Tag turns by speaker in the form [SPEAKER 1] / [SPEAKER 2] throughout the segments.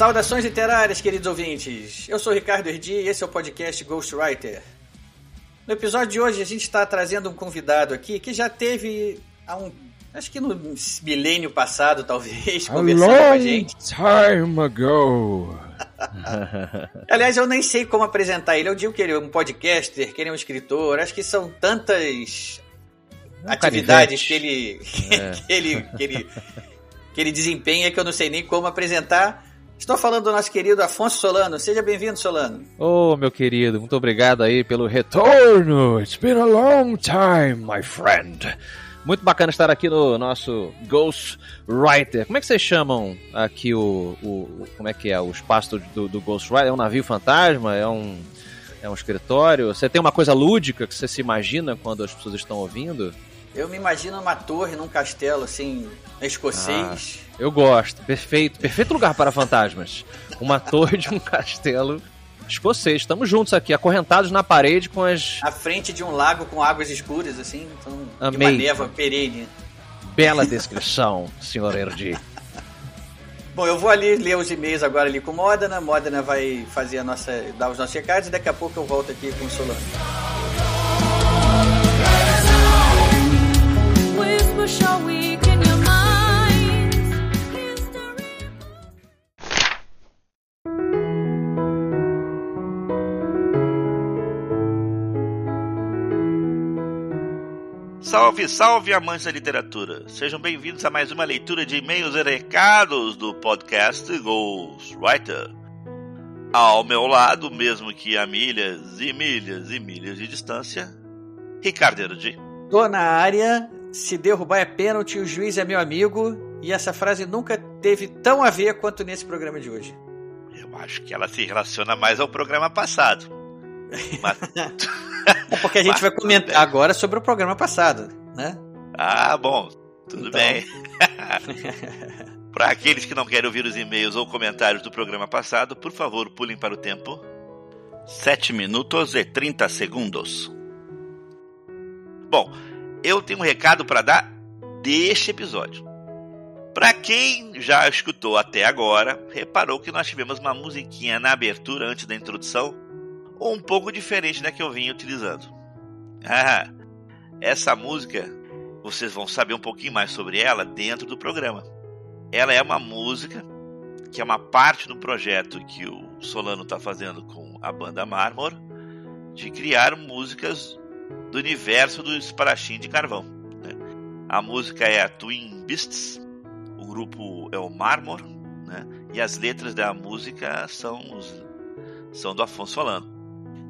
[SPEAKER 1] Saudações literárias, queridos ouvintes. Eu sou Ricardo Erdi e esse é o podcast Ghostwriter. No episódio de hoje a gente está trazendo um convidado aqui que já teve há um, acho que no milênio passado, talvez, conversando com a gente.
[SPEAKER 2] time ago.
[SPEAKER 1] Aliás, eu nem sei como apresentar ele. Eu digo que ele é um podcaster, que ele é um escritor. Acho que são tantas
[SPEAKER 3] Um
[SPEAKER 1] atividades que ele,
[SPEAKER 3] É.
[SPEAKER 1] que, ele, que, ele, que ele desempenha que eu não sei nem como apresentar. Estou falando do nosso querido Afonso Solano. Seja bem-vindo, Solano.
[SPEAKER 3] Ô, meu querido, muito obrigado aí pelo retorno.
[SPEAKER 2] It's been a long time, my friend.
[SPEAKER 3] Muito bacana estar aqui no nosso Ghost Writer. Como é que vocês chamam aqui o, o- como é que é o espaço do, do Ghost Writer? É um navio fantasma? É um é um escritório? Você tem uma coisa lúdica que você se imagina quando as pessoas estão ouvindo?
[SPEAKER 1] Eu me imagino uma torre num castelo, assim, escocês.
[SPEAKER 3] Eu gosto. Perfeito, perfeito lugar para fantasmas. Uma torre de um castelo escocês. Estamos juntos aqui, acorrentados na parede com as
[SPEAKER 1] À frente de um lago com águas escuras, assim, então, de uma
[SPEAKER 3] Amei.
[SPEAKER 1] neva perene.
[SPEAKER 3] bela descrição, senhor Erdi.
[SPEAKER 1] Bom, eu vou ali ler os e-mails agora ali com Modena. Modena vai fazer a nossa, dar os nossos recados e daqui a pouco eu volto aqui com o Solano.
[SPEAKER 4] Salve, salve, amantes da literatura! Sejam bem-vindos a mais uma leitura de e-mails e recados do podcast Ghostwriter. Ao meu lado, mesmo que a milhas e milhas e milhas de distância, Ricardo Erudi.
[SPEAKER 1] Tô na área, se derrubar é pênalti, o juiz é meu amigo. E essa frase nunca teve tão a ver quanto nesse programa de hoje.
[SPEAKER 4] Eu acho que ela se relaciona mais ao programa passado. Mas-
[SPEAKER 1] É porque a gente vai comentar agora sobre o programa passado, né?
[SPEAKER 4] Ah, bom, tudo
[SPEAKER 1] Então.
[SPEAKER 4] bem. Para aqueles que não querem ouvir os e-mails ou comentários do programa passado, por favor, pulem para o tempo. 7 minutos e 30 segundos. Bom, eu tenho um recado para dar deste episódio. Para quem já escutou até agora, reparou que nós tivemos uma musiquinha na abertura antes da introdução, um pouco diferente da que eu vinha utilizando. Ah, essa música vocês vão saber um pouquinho mais sobre ela dentro do programa. Ela é uma música que é uma parte do projeto que o Solano está fazendo com a banda Marmor de criar músicas do universo do esparachim de carvão. né? A música é a Twin Beasts, o grupo é o Marmor, né? e as letras da música são, os- são do Afonso Solano.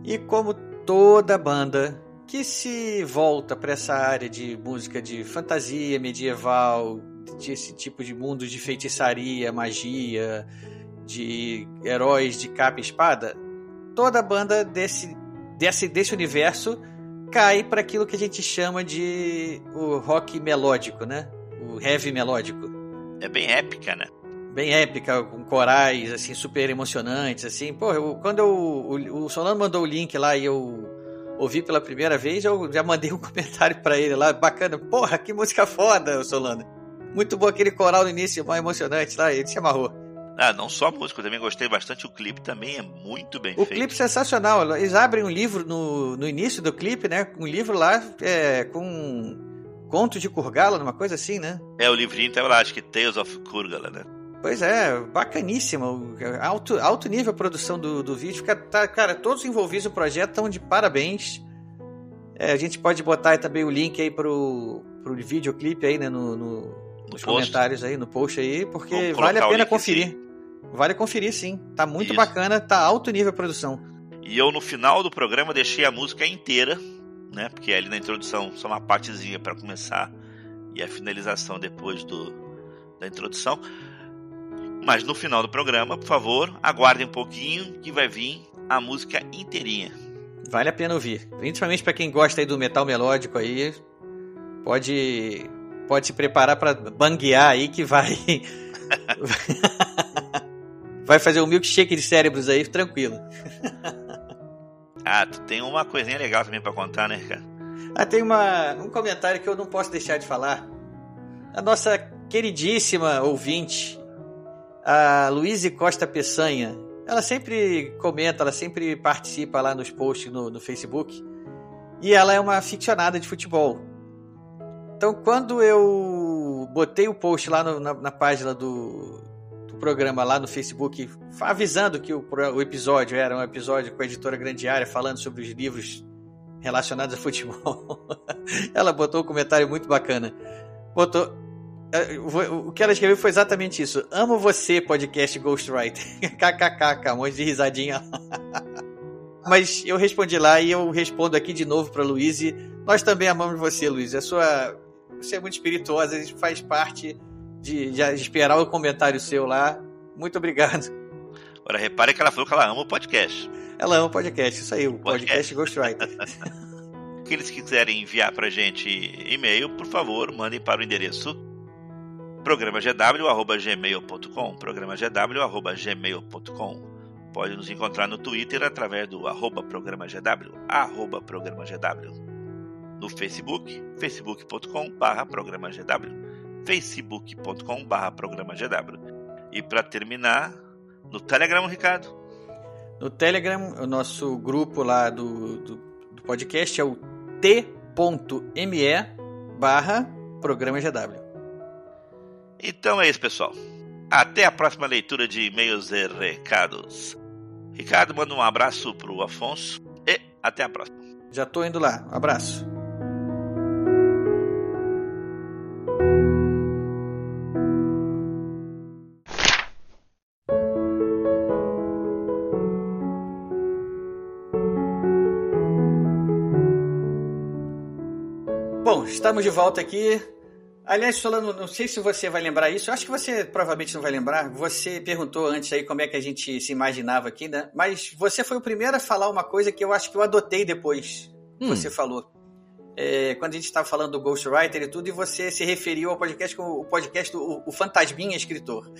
[SPEAKER 1] E como toda banda que se volta para essa área de música de fantasia medieval, desse tipo de mundos de feitiçaria, magia, de heróis de capa e espada, toda banda desse, desse, desse universo cai para aquilo que a gente chama de o rock melódico, né? O heavy melódico
[SPEAKER 4] É bem épica, né?
[SPEAKER 1] bem épica, com corais, assim, super emocionantes, assim. Pô, eu- quando eu, o, o Solano mandou o link lá e eu ouvi pela primeira vez, eu já mandei um comentário pra ele lá, bacana. Porra, que música foda, Solano. Muito bom aquele coral no início, mais emocionante lá, ele se amarrou.
[SPEAKER 4] Ah, não só a música, eu também gostei bastante. O clipe também é muito bem
[SPEAKER 1] O
[SPEAKER 4] feito.
[SPEAKER 1] clipe sensacional, eles abrem um livro no, no início do clipe, né? Um livro lá é, com contos de Kurgala, uma coisa assim, né?
[SPEAKER 4] É, o livrinho tá lá, acho que Tales of Kurgala, né?
[SPEAKER 1] Pois é, bacaníssimo. Alto, alto nível a produção do, do vídeo. Fica, tá, cara, todos os envolvidos no projeto estão de parabéns. É, a gente pode botar aí também o link aí pro, pro videoclipe aí, né, no, no- nos
[SPEAKER 4] post.
[SPEAKER 1] comentários aí, no post aí, porque vale a
[SPEAKER 4] o
[SPEAKER 1] pena conferir. Vale conferir, sim. Tá muito
[SPEAKER 4] Isso.
[SPEAKER 1] bacana, tá alto nível a produção.
[SPEAKER 4] E eu, no final do programa, deixei a música inteira, né? Porque ali na introdução só uma partezinha para começar e a finalização depois do, da introdução. Mas no final do programa, por favor, aguardem um pouquinho que vai vir a música inteirinha.
[SPEAKER 1] Vale a pena ouvir. Principalmente pra quem gosta aí do metal melódico aí. Pode, pode se preparar pra banguear aí que vai. vai fazer um milkshake de cérebros aí, tranquilo.
[SPEAKER 4] Ah, tu tem uma coisinha legal também pra contar, né, cara?
[SPEAKER 1] Ah, tem uma, um comentário que eu não posso deixar de falar. A nossa queridíssima ouvinte, a Luíse Costa Peçanha, ela sempre comenta, ela sempre participa lá nos posts no, no Facebook. E ela é uma aficionada de futebol. Então, quando eu botei o post lá no- na, na página do programa, lá no Facebook, avisando que o, o episódio era um episódio com a editora Grandiária falando sobre os livros relacionados a futebol, ela botou um comentário muito bacana. Botou. eh, o- que ela escreveu foi exatamente isso. Amo você, podcast Ghostwriter. KKK, um monte de risadinha. Mas eu respondi lá e eu respondo aqui de novo para Luíse. Nós também amamos você, Luiz. A sua, você é muito espirituosa, faz parte de, de esperar o comentário seu lá. Muito obrigado.
[SPEAKER 4] Agora repare que ela falou que ela ama o podcast.
[SPEAKER 1] Ela ama o podcast, isso aí, o
[SPEAKER 4] Podcast.
[SPEAKER 1] podcast Ghostwriter.
[SPEAKER 4] Aqueles que quiserem enviar pra gente e-mail, por favor, mandem para o endereço programagw.gmail.com programagw.gmail.com Pode nos encontrar no Twitter através do arroba programagw, arroba programagw. No Facebook, facebook.com barra programagw, facebook.com barra programagw. E para terminar, no Telegram, Ricardo,
[SPEAKER 1] No Telegram, o nosso grupo lá do, do, do podcast é o t.me barra programa GW.
[SPEAKER 4] Então é isso, pessoal. Até a próxima leitura de e-mails e recados. Ricardo, manda um abraço pro Afonso e até a próxima.
[SPEAKER 1] Já tô indo lá. Um abraço. Estamos de volta aqui. Aliás, falando, não sei se você vai lembrar isso, eu acho que você provavelmente não vai lembrar. Você perguntou antes aí como é que a gente se imaginava aqui, né? Mas você foi o primeiro a falar uma coisa que eu acho que eu adotei depois. que
[SPEAKER 3] Hum.
[SPEAKER 1] Você falou. É, quando a gente estava falando do Ghostwriter e tudo, e você se referiu ao podcast como o podcast do o Fantasminha Escritor.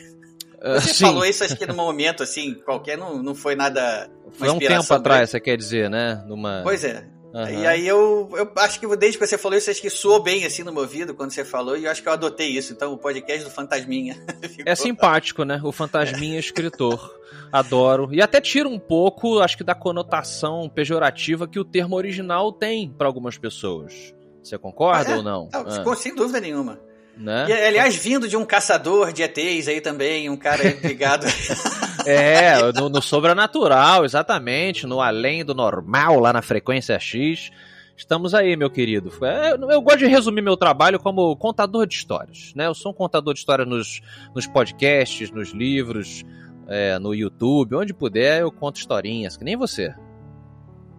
[SPEAKER 3] Ah,
[SPEAKER 1] Você
[SPEAKER 3] sim,
[SPEAKER 1] falou isso acho que num momento assim, qualquer, não, não foi nada.
[SPEAKER 3] foi um tempo atrás, você quer dizer, né? Numa...
[SPEAKER 1] Pois é.
[SPEAKER 3] Aham.
[SPEAKER 1] E aí eu, eu acho que desde que você falou isso, acho que soou bem assim no meu ouvido quando você falou, e eu acho que eu adotei isso. Então, o podcast do Fantasminha.
[SPEAKER 3] É simpático, né? O fantasminha escritor. Adoro. E até tira um pouco, acho que, da conotação pejorativa que o termo original tem para algumas pessoas. Você concorda
[SPEAKER 1] Ah, é?
[SPEAKER 3] ou não? Ah,
[SPEAKER 1] sem dúvida nenhuma.
[SPEAKER 3] Né?
[SPEAKER 1] E, aliás, vindo de um caçador de ETs aí também, um cara ligado.
[SPEAKER 3] É, no, no sobrenatural, exatamente, no além do normal, lá na frequência X. Estamos aí, meu querido. É, eu gosto de resumir meu trabalho como contador de histórias, né? Eu sou um contador de histórias nos, nos podcasts, nos livros, é, no YouTube, onde puder eu conto historinhas, que nem você.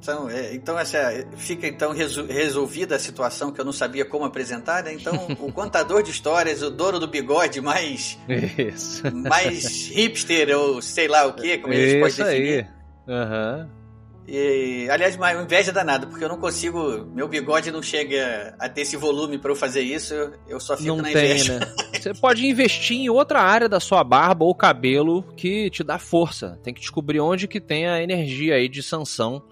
[SPEAKER 1] Então, é, então essa, fica então resolvida a situação que eu não sabia como apresentar, né? Então, o contador de histórias, o dono do bigode mais,
[SPEAKER 3] Isso.
[SPEAKER 1] mais hipster, ou sei lá o que, como a gente pode
[SPEAKER 3] Isso
[SPEAKER 1] definir.
[SPEAKER 3] aí. Aham.
[SPEAKER 1] E, aliás, uma inveja danada, porque eu não consigo. Meu bigode não chega a ter esse volume pra eu fazer isso, eu, só fico
[SPEAKER 3] Não
[SPEAKER 1] na
[SPEAKER 3] tem,
[SPEAKER 1] inveja.
[SPEAKER 3] né? Você pode investir em outra área da sua barba ou cabelo que te dá força. Tem que descobrir onde que tem a energia aí de sanção,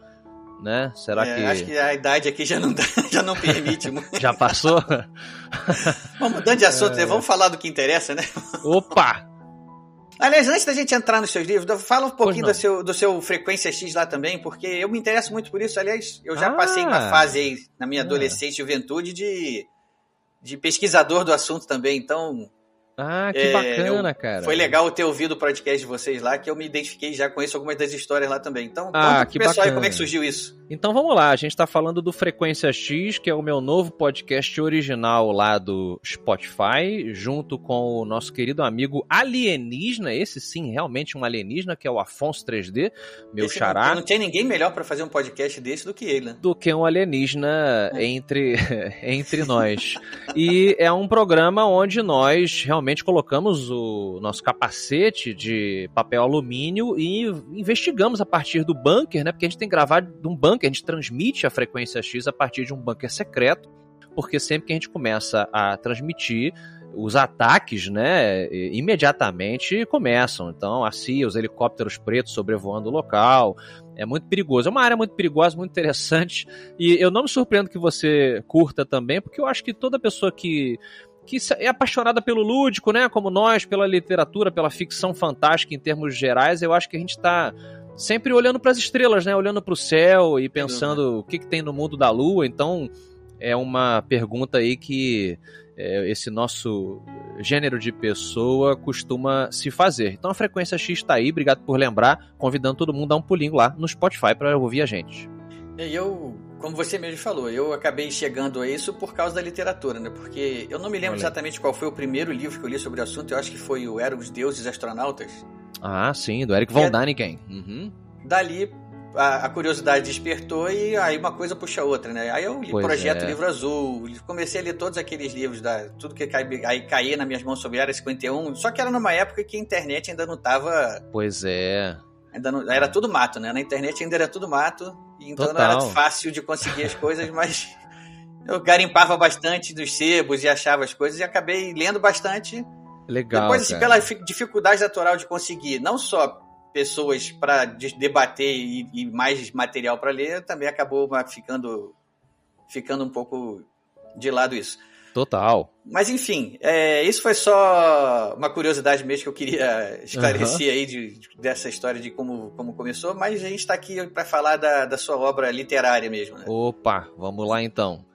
[SPEAKER 3] né? Será
[SPEAKER 1] É,
[SPEAKER 3] que...
[SPEAKER 1] Acho que a idade aqui já não, dá, já não permite. muito.
[SPEAKER 3] já passou?
[SPEAKER 1] Vamos mudando de assunto,
[SPEAKER 3] É.
[SPEAKER 1] né? vamos falar do que interessa, né?
[SPEAKER 3] Opa!
[SPEAKER 1] Aliás, antes da gente entrar nos seus livros, fala um pouquinho do seu, do seu Frequência X lá também, porque eu me interesso muito por isso. Aliás, eu já
[SPEAKER 3] Ah.
[SPEAKER 1] passei uma fase aí na minha
[SPEAKER 3] Ah.
[SPEAKER 1] adolescência e juventude de, de pesquisador do assunto também. Então,
[SPEAKER 3] Ah, que
[SPEAKER 1] É,
[SPEAKER 3] bacana, cara.
[SPEAKER 1] Foi legal ter ouvido o podcast de vocês lá, que eu me identifiquei já conheço algumas das histórias lá também. Então,
[SPEAKER 3] Ah, que
[SPEAKER 1] pessoal
[SPEAKER 3] bacana.
[SPEAKER 1] como é que surgiu isso.
[SPEAKER 3] Então vamos lá, a gente tá falando do Frequência X, que é o meu novo podcast original lá do Spotify, junto com o nosso querido amigo alienígena, esse sim, realmente um alienígena, que é o Afonso 3D, meu
[SPEAKER 1] Esse
[SPEAKER 3] xará.
[SPEAKER 1] Não, não tinha ninguém melhor pra fazer um podcast desse do que ele, né?
[SPEAKER 3] do que um alienígena entre, entre nós. E é um programa onde nós realmente colocamos o nosso capacete de papel alumínio e investigamos a partir do bunker, né? Porque a gente tem gravar de um bunker, a gente transmite a frequência X a partir de um bunker secreto, porque sempre que a gente começa a transmitir, os ataques, né, imediatamente começam. Então, a CIA, os helicópteros pretos sobrevoando o local, é muito perigoso. É uma área muito perigosa, muito interessante. E eu não me surpreendo que você curta também, porque eu acho que toda pessoa que que é apaixonada pelo lúdico, né, como nós, pela literatura, pela ficção fantástica em termos gerais, eu acho que a gente está sempre olhando para as estrelas, né, olhando para o céu e pensando o que, que tem no mundo da lua. Então, é uma pergunta aí que é, esse nosso gênero de pessoa costuma se fazer. Então a frequência X está aí, obrigado por lembrar, convidando todo mundo a dar um pulinho lá no Spotify para ouvir a gente.
[SPEAKER 1] E eu, como você mesmo falou, eu acabei chegando a isso por causa da literatura, né? Porque eu não me lembro
[SPEAKER 3] Olha
[SPEAKER 1] exatamente qual foi o primeiro livro que eu li sobre o assunto, eu acho que foi o Eram os Deuses Astronautas.
[SPEAKER 3] Ah, sim, do Eric von
[SPEAKER 1] É-
[SPEAKER 3] Däniken. Uhum.
[SPEAKER 1] Dali a, a curiosidade despertou e aí uma coisa puxa a outra, né? Aí eu li
[SPEAKER 3] Pois
[SPEAKER 1] Projeto
[SPEAKER 3] é.
[SPEAKER 1] Livro Azul, comecei a ler todos aqueles livros, da, tudo que cai, aí caía nas minhas mãos sobre a Área 51, só que era numa época que a internet ainda não tava
[SPEAKER 3] Pois é.
[SPEAKER 1] Ainda não- era tudo mato, né? Na internet ainda era tudo mato, então não era
[SPEAKER 3] Total.
[SPEAKER 1] fácil de conseguir as coisas, mas eu garimpava bastante dos sebos e achava as coisas e acabei lendo bastante.
[SPEAKER 3] Legal.
[SPEAKER 1] Depois, assim, pela fi- dificuldade natural de conseguir não só pessoas para debater e, e mais material para ler, também acabou ficando, ficando um pouco de lado isso.
[SPEAKER 3] Total.
[SPEAKER 1] Mas enfim, é, isso foi só uma curiosidade mesmo que eu queria esclarecer aí de- de- dessa história de como, como começou, mas a gente está aqui para falar da, da sua obra literária mesmo, né?
[SPEAKER 3] Opa, vamos lá então.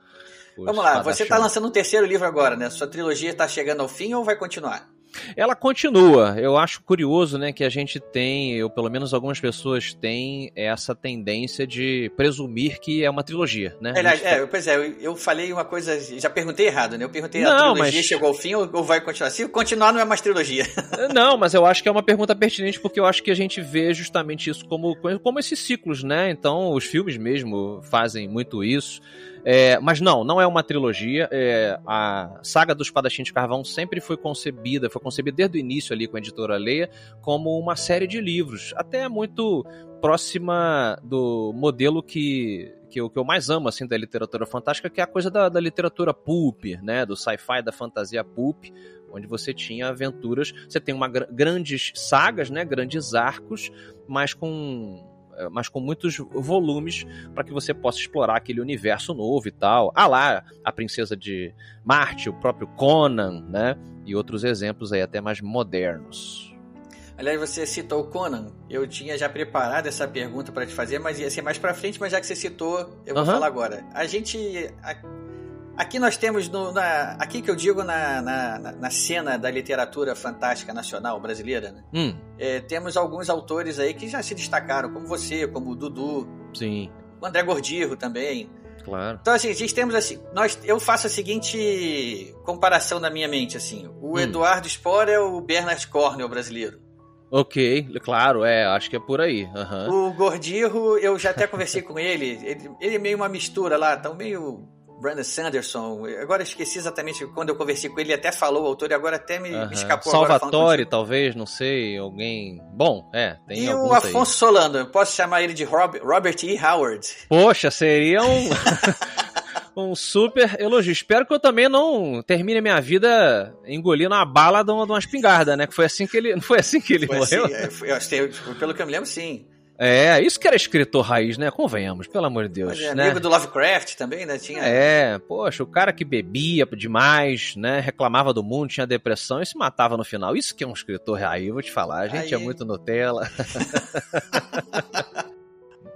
[SPEAKER 1] Vamos lá, você está lançando um terceiro livro agora, né? Sua trilogia está chegando ao fim ou vai continuar?
[SPEAKER 3] Ela continua. Eu acho curioso, né, que a gente tem, ou pelo menos algumas pessoas têm essa tendência de presumir que é uma trilogia, né? A gente
[SPEAKER 1] é, pois é, eu, eu falei uma coisa, já perguntei errado, né? Eu perguntei a
[SPEAKER 3] Não,
[SPEAKER 1] trilogia
[SPEAKER 3] mas-
[SPEAKER 1] chegou ao fim ou, ou vai continuar? Se continuar, não é mais trilogia.
[SPEAKER 3] Não, mas eu acho que é uma pergunta pertinente porque eu acho que a gente vê justamente isso como, como esses ciclos, né? Então, os filmes mesmo fazem muito isso. É, mas não, não é uma trilogia. É, a saga do Espadachim de Carvão sempre foi concebida, foi concebida desde o início ali com a editora Leia, como uma série de livros, até muito próxima do modelo que, que, eu, que eu mais amo assim da literatura fantástica, que é a coisa da, da literatura pulp, né? Do sci-fi, da fantasia pulp, onde você tinha aventuras, você tem uma gra- grandes sagas, né, grandes arcos, mas com mas com muitos volumes para que você possa explorar aquele universo novo e tal. Ah lá, a princesa de Marte, o próprio Conan, né, e outros exemplos aí até mais modernos.
[SPEAKER 1] Aliás, você citou o Conan. Eu tinha já preparado essa pergunta para te fazer, mas ia ser mais para frente, mas já que você citou, eu vou
[SPEAKER 3] Aham.
[SPEAKER 1] falar agora. A gente. a- Aqui nós temos, no, na, aqui que eu digo na, na, na- na cena da literatura fantástica nacional brasileira, né?
[SPEAKER 3] Hum,
[SPEAKER 1] É, temos alguns autores aí que já se destacaram, como você, como o Dudu,
[SPEAKER 3] sim,
[SPEAKER 1] o André Gordirro também.
[SPEAKER 3] claro.
[SPEAKER 1] Então, assim, a gente temos assim, nós, eu faço a seguinte comparação na minha mente, assim. O
[SPEAKER 3] Hum.
[SPEAKER 1] Eduardo Spohr é o Bernard Cornwell brasileiro.
[SPEAKER 3] Ok, claro, é, acho que é por aí. aham.
[SPEAKER 1] O Gordirro, eu já até conversei com ele, ele, ele é meio uma mistura lá, tá meio Brandon Sanderson. Agora esqueci exatamente quando eu conversei com ele, ele até falou o autor e agora até me, me
[SPEAKER 3] aham.
[SPEAKER 1] escapou
[SPEAKER 3] Salvatore, talvez, não sei, alguém. Bom, é, tem
[SPEAKER 1] E o
[SPEAKER 3] aí.
[SPEAKER 1] Afonso Solano, eu posso chamar ele de Rob- Robert E. Howard.
[SPEAKER 3] Poxa, seria um, um super elogio. Espero que eu também não termine minha vida engolindo uma bala de uma, de uma espingarda, né? Que foi assim que ele, não foi assim que ele
[SPEAKER 1] Foi
[SPEAKER 3] morreu?
[SPEAKER 1] assim, é, foi- eu que- pelo que eu me lembro, sim.
[SPEAKER 3] É, isso que era escritor raiz, né? Convenhamos, pelo amor de Deus,
[SPEAKER 1] Mas é
[SPEAKER 3] né?
[SPEAKER 1] amigo do Lovecraft também, né? Tinha,
[SPEAKER 3] É, poxa, o cara que bebia demais, né? Reclamava do mundo, tinha depressão e se matava no final. Isso que é um escritor raiz, vou te falar. A gente é
[SPEAKER 1] Aí-
[SPEAKER 3] muito Nutella.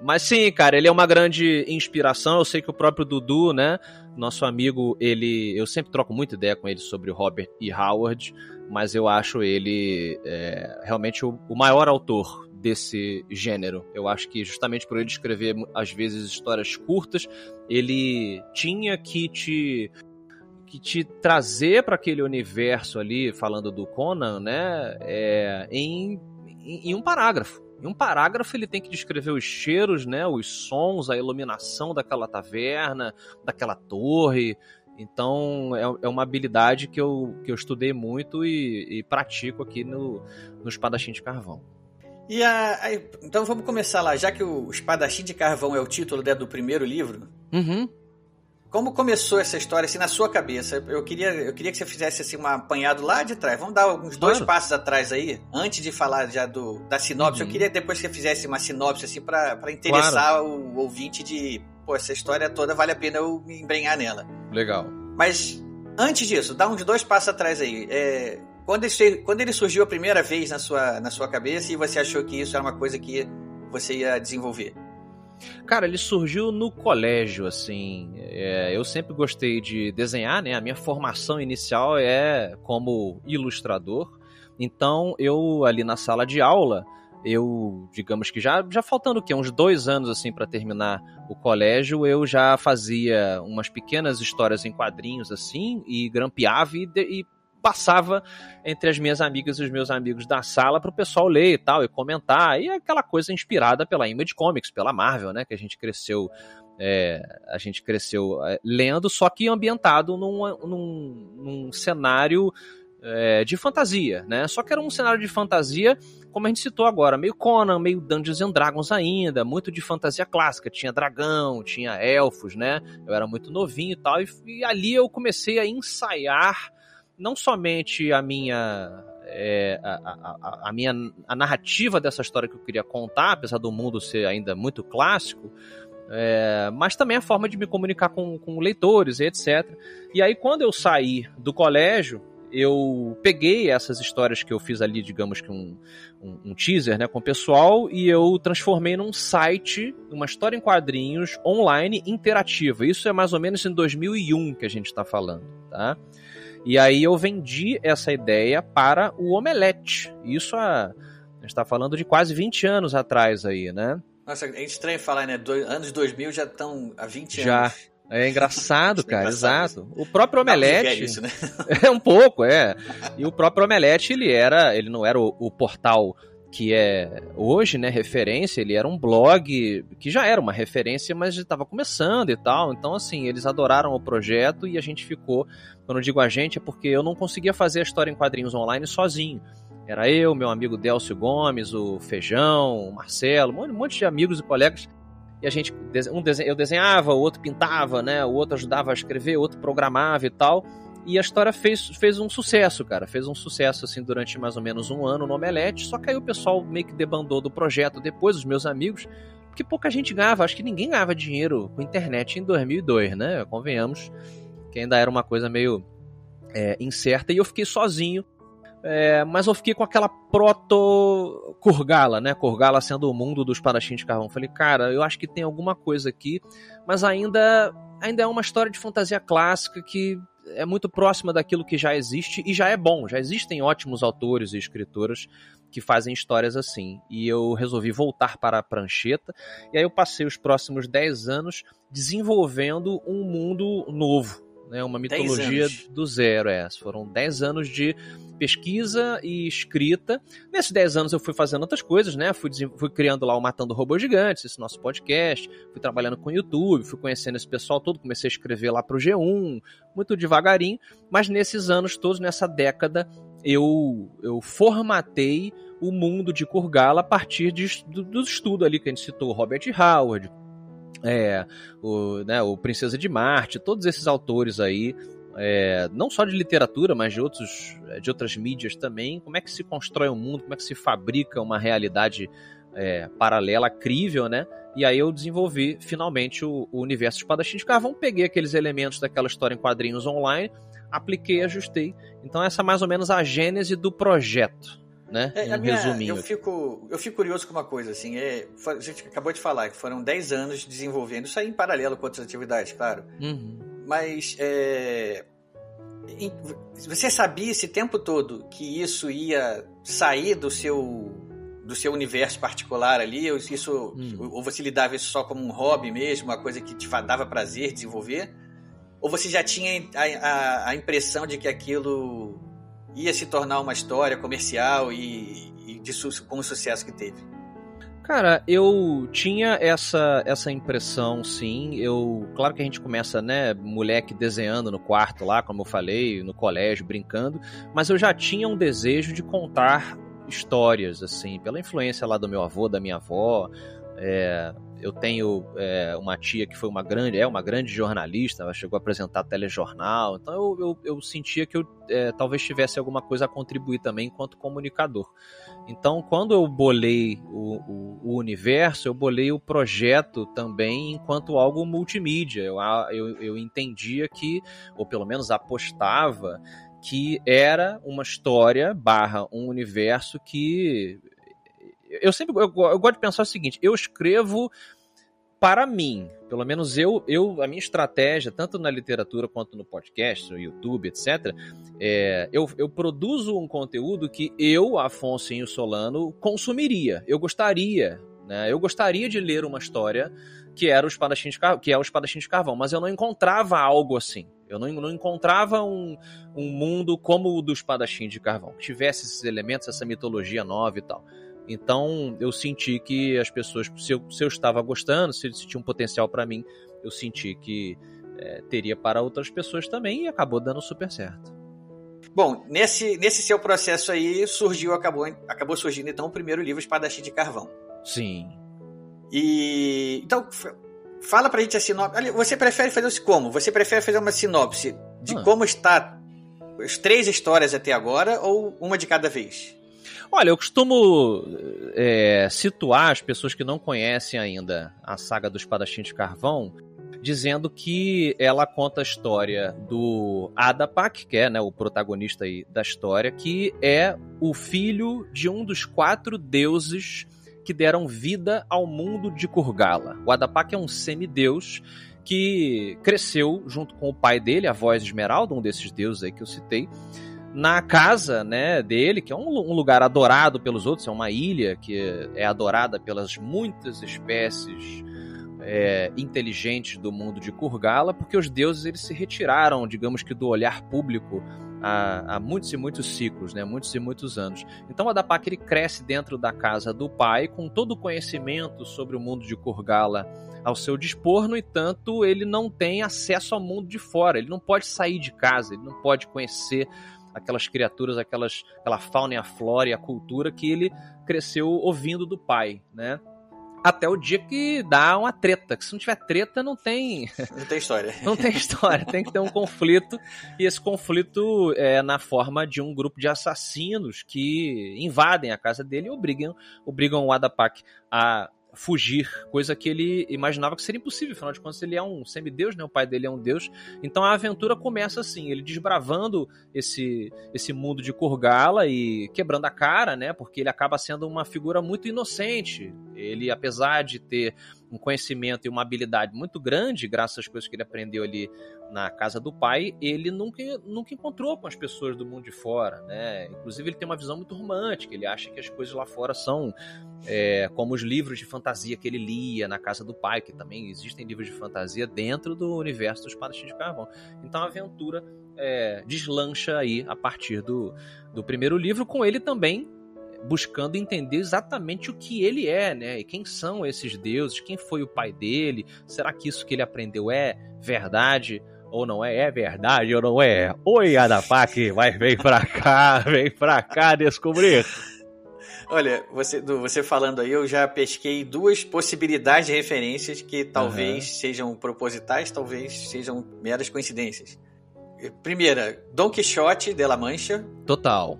[SPEAKER 3] Mas sim, cara, ele é uma grande inspiração. Eu sei que o próprio Dudu, né? Nosso amigo, ele. Eu sempre troco muita ideia com ele sobre o Robert E. Howard. mas eu acho ele é, realmente o, o maior autor desse gênero. Eu acho que justamente por ele escrever às vezes histórias curtas, ele tinha que te que te trazer para aquele universo ali, falando do Conan, né, é, em, em, um parágrafo. Em um parágrafo ele tem que descrever os cheiros, né, os sons, a iluminação daquela taverna, daquela torre. Então é, é uma habilidade que eu, que eu estudei muito e, e pratico aqui no, no Espadachim de Carvão.
[SPEAKER 1] E a, a- então vamos começar lá, já que o Espadachim de Carvão é o título né, do primeiro livro.
[SPEAKER 3] Uhum.
[SPEAKER 1] Como começou essa história assim na sua cabeça? Eu queria, eu queria que você fizesse assim um apanhado lá de trás. Vamos dar uns dois
[SPEAKER 3] Claro.
[SPEAKER 1] passos atrás aí, antes de falar já do da sinopse.
[SPEAKER 3] Uhum.
[SPEAKER 1] Eu queria depois que você fizesse uma sinopse assim pra interessar o ouvinte de, pô, essa história toda vale a pena eu me embrenhar nela.
[SPEAKER 3] Legal.
[SPEAKER 1] Mas antes disso, dá uns dois passos atrás aí. É, quando, ele, quando ele surgiu a primeira vez na sua, na sua cabeça e você achou que isso era uma coisa que você ia desenvolver?
[SPEAKER 3] Cara, ele surgiu no colégio, assim. É, eu sempre gostei de desenhar, né? A minha formação inicial é como ilustrador. Então, eu ali na sala de aula, eu, digamos que já, já faltando o quê? Uns dois anos, assim, para terminar o colégio, eu já fazia umas pequenas histórias em quadrinhos, assim, e grampeava e, e passava entre as minhas amigas e os meus amigos da sala para o pessoal ler e tal, e comentar, e aquela coisa inspirada pela Image Comics, pela Marvel, né, que a gente cresceu, é, a gente cresceu é, lendo, só que ambientado num, num, num cenário é, de fantasia, né, só que era um cenário de fantasia, como a gente citou agora, meio Conan, meio Dungeons and Dragons ainda, muito de fantasia clássica, tinha dragão, tinha elfos, né, eu era muito novinho e tal, e, e ali eu comecei a ensaiar não somente a minha é, a, a- a- minha a narrativa dessa história que eu queria contar, apesar do mundo ser ainda muito clássico, é, mas também a forma de me comunicar com, com leitores e etc. E aí, quando eu saí do colégio, eu peguei essas histórias que eu fiz ali, digamos que um, um, um teaser né, com o pessoal, e eu transformei num site, uma história em quadrinhos online interativa. Isso é mais ou menos em 2001 que a gente está falando, tá? E aí eu vendi essa ideia para o Omelete. Isso a, a gente está falando de quase 20 anos atrás aí, né?
[SPEAKER 1] Nossa, é estranho falar, né? Dois, anos 2000 já estão há 20
[SPEAKER 3] Já.
[SPEAKER 1] anos.
[SPEAKER 3] É engraçado, cara,
[SPEAKER 1] Engraçado
[SPEAKER 3] exato. O próprio
[SPEAKER 1] ver
[SPEAKER 3] Omelete.
[SPEAKER 1] isso, né?
[SPEAKER 3] É um pouco, é. E o próprio Omelete, ele era, ele não era o, o portal que é hoje, né, referência, ele era um blog que já era uma referência, mas estava começando e tal. Então, assim, eles adoraram o projeto e a gente ficou. Quando eu digo a gente, é porque eu não conseguia fazer a história em quadrinhos online sozinho. Era eu, meu amigo Delcio Gomes, o Feijão, o Marcelo, um monte- de amigos e colegas. E a gente, um eu desenhava, o outro pintava, né? O outro ajudava a escrever, o outro programava e tal. E a história fez, fez um sucesso, cara. Fez um sucesso, assim, durante mais ou menos um ano no Omelete. Só que aí o pessoal meio que debandou do projeto depois, os meus amigos, porque pouca gente ganhava. Acho que ninguém ganhava dinheiro com internet em 2002, né? Convenhamos que ainda era uma coisa meio é, incerta. E eu fiquei sozinho. é, mas eu fiquei com aquela proto-Kurgala, né? Kurgala sendo o mundo dos padachins de carvão. Falei, cara, eu acho que tem alguma coisa aqui, mas ainda, ainda é uma história de fantasia clássica que é muito próxima daquilo que já existe e já é bom. Já existem ótimos autores e escritoras que fazem histórias assim. E eu resolvi voltar para a prancheta. E aí eu passei os próximos 10 anos desenvolvendo um mundo novo. Né, uma
[SPEAKER 1] 10
[SPEAKER 3] mitologia do zero, é. Foram 10 anos de pesquisa e escrita. Nesses 10 anos eu fui fazendo outras coisas, né? Fui, fui criando lá o Matando Robôs Gigantes, esse nosso podcast. Fui trabalhando com o YouTube, fui conhecendo esse pessoal todo. Comecei a escrever lá pro G1, muito devagarinho. Mas nesses anos todos, nessa década, eu, eu formatei o mundo de Kurgala a partir de, do, do estudo ali que a gente citou, Robert Howard, é, o, né, o Princesa de Marte, todos esses autores aí, é, não só de literatura, mas de, outros, de outras mídias também, como é que se constrói um mundo, como é que se fabrica uma realidade é, paralela, crível, né? E aí eu desenvolvi finalmente o, o universo Espadachim de Carvão, peguei aqueles elementos daquela história em quadrinhos online, apliquei, ajustei. Então essa é mais ou menos a gênese do projeto, né?
[SPEAKER 1] É,
[SPEAKER 3] um
[SPEAKER 1] minha-
[SPEAKER 3] resuminho.
[SPEAKER 1] eu, fico, eu fico curioso com uma coisa, assim, é, a gente acabou de falar que foram 10 anos desenvolvendo, isso aí em paralelo com outras atividades, claro.
[SPEAKER 3] Uhum.
[SPEAKER 1] Mas é, você sabia esse tempo todo que isso ia sair do seu do seu universo particular ali, ou isso
[SPEAKER 3] Hum.
[SPEAKER 1] ou você lidava isso só como um hobby mesmo, uma coisa que te dava prazer desenvolver? Ou você já tinha a, a- a impressão de que aquilo ia se tornar uma história comercial e, e de com o sucesso que teve?
[SPEAKER 3] Cara, eu tinha essa, essa impressão, sim. Eu, claro que a gente começa, né, moleque desenhando no quarto lá, como eu falei, no colégio, brincando, mas eu já tinha um desejo de contar histórias, assim, pela influência lá do meu avô, da minha avó. É, eu tenho é, uma tia que foi uma grande, é uma grande jornalista, ela chegou a apresentar telejornal, então eu, eu, eu sentia que eu é, talvez tivesse alguma coisa a contribuir também enquanto comunicador. Então, quando eu bolei o, o, o universo, eu bolei o projeto também enquanto algo multimídia. Eu, eu, eu entendia que, ou pelo menos apostava, que era uma história barra um universo que. Eu sempre eu, eu gosto de pensar o seguinte: eu escrevo para mim, pelo menos eu, eu, a minha estratégia, tanto na literatura quanto no podcast, no YouTube, etc., é, eu, eu produzo um conteúdo que eu, Afonso Solano, consumiria. Eu gostaria, né? Eu gostaria de ler uma história que era o espadachim de, Car- que é o espadachim de carvão, mas eu não encontrava algo assim. Eu não, não encontrava um, um mundo como o do espadachim de carvão, que tivesse esses elementos, essa mitologia nova e tal. Então eu senti que as pessoas, se eu, se eu estava gostando, se, se tinha um potencial para mim, eu senti que é, teria para outras pessoas também e acabou dando super certo.
[SPEAKER 1] Bom, nesse, nesse seu processo aí surgiu, acabou, acabou surgindo então o primeiro livro Espadachim de Carvão.
[SPEAKER 3] Sim.
[SPEAKER 1] E então fala pra gente a sinopse. Você prefere fazer como? Você prefere fazer uma sinopse de
[SPEAKER 3] Ah.
[SPEAKER 1] como está as três histórias até agora ou uma de cada vez?
[SPEAKER 3] Olha, eu costumo é, situar as pessoas que não conhecem ainda a saga do Espadachim de Carvão, dizendo que ela conta a história do Adapak, que é né, o protagonista da história, que é o filho de um dos quatro deuses que deram vida ao mundo de Kurgala. O Adapak é um semideus que cresceu junto com o pai dele, a voz Esmeralda, um desses deuses aí que eu citei, na casa né, dele, que é um, um lugar adorado pelos outros, é uma ilha que é adorada pelas muitas espécies é, inteligentes do mundo de Kurgala, porque os deuses eles se retiraram, digamos que, do olhar público há, há muitos e muitos ciclos, né, muitos e muitos anos. Então Adapak ele cresce dentro da casa do pai, com todo o conhecimento sobre o mundo de Kurgala ao seu dispor, no entanto, ele não tem acesso ao mundo de fora, ele não pode sair de casa, ele não pode conhecer aquelas criaturas, aquelas, aquela fauna e a flora e a cultura que ele cresceu ouvindo do pai, né? Até o dia que dá uma treta, que se não tiver treta não tem
[SPEAKER 1] Não tem história.
[SPEAKER 3] não tem história, tem que ter um conflito. E esse conflito é na forma de um grupo de assassinos que invadem a casa dele e obrigam, obrigam o Adapak a fugir, coisa que ele imaginava que seria impossível, afinal de contas ele é um semideus, né? o pai dele é um deus. Então a aventura começa assim, ele desbravando esse, esse mundo de Kurgala e quebrando a cara, né? porque ele acaba sendo uma figura muito inocente. Ele, apesar de ter um conhecimento e uma habilidade muito grande, graças às coisas que ele aprendeu ali na casa do pai, ele nunca, nunca encontrou com as pessoas do mundo de fora, né? Inclusive ele tem uma visão muito romântica, ele acha que as coisas lá fora são é, como os livros de fantasia que ele lia na casa do pai, que também existem livros de fantasia dentro do universo dos Espadachim de Carvão. Então a aventura é, deslancha aí a partir do, do primeiro livro, com ele também buscando entender exatamente o que ele é, né? E quem são esses deuses, quem foi o pai dele, será que isso que ele aprendeu é verdade ou não é? É verdade ou não é? Oi, Adapak, mas vem pra cá, vem pra cá descobrir.
[SPEAKER 1] Olha, você, você falando aí, eu já pesquei duas possibilidades de referências que talvez sejam propositais, talvez sejam meras coincidências. Primeira, Don Quixote de La Mancha,
[SPEAKER 3] Total.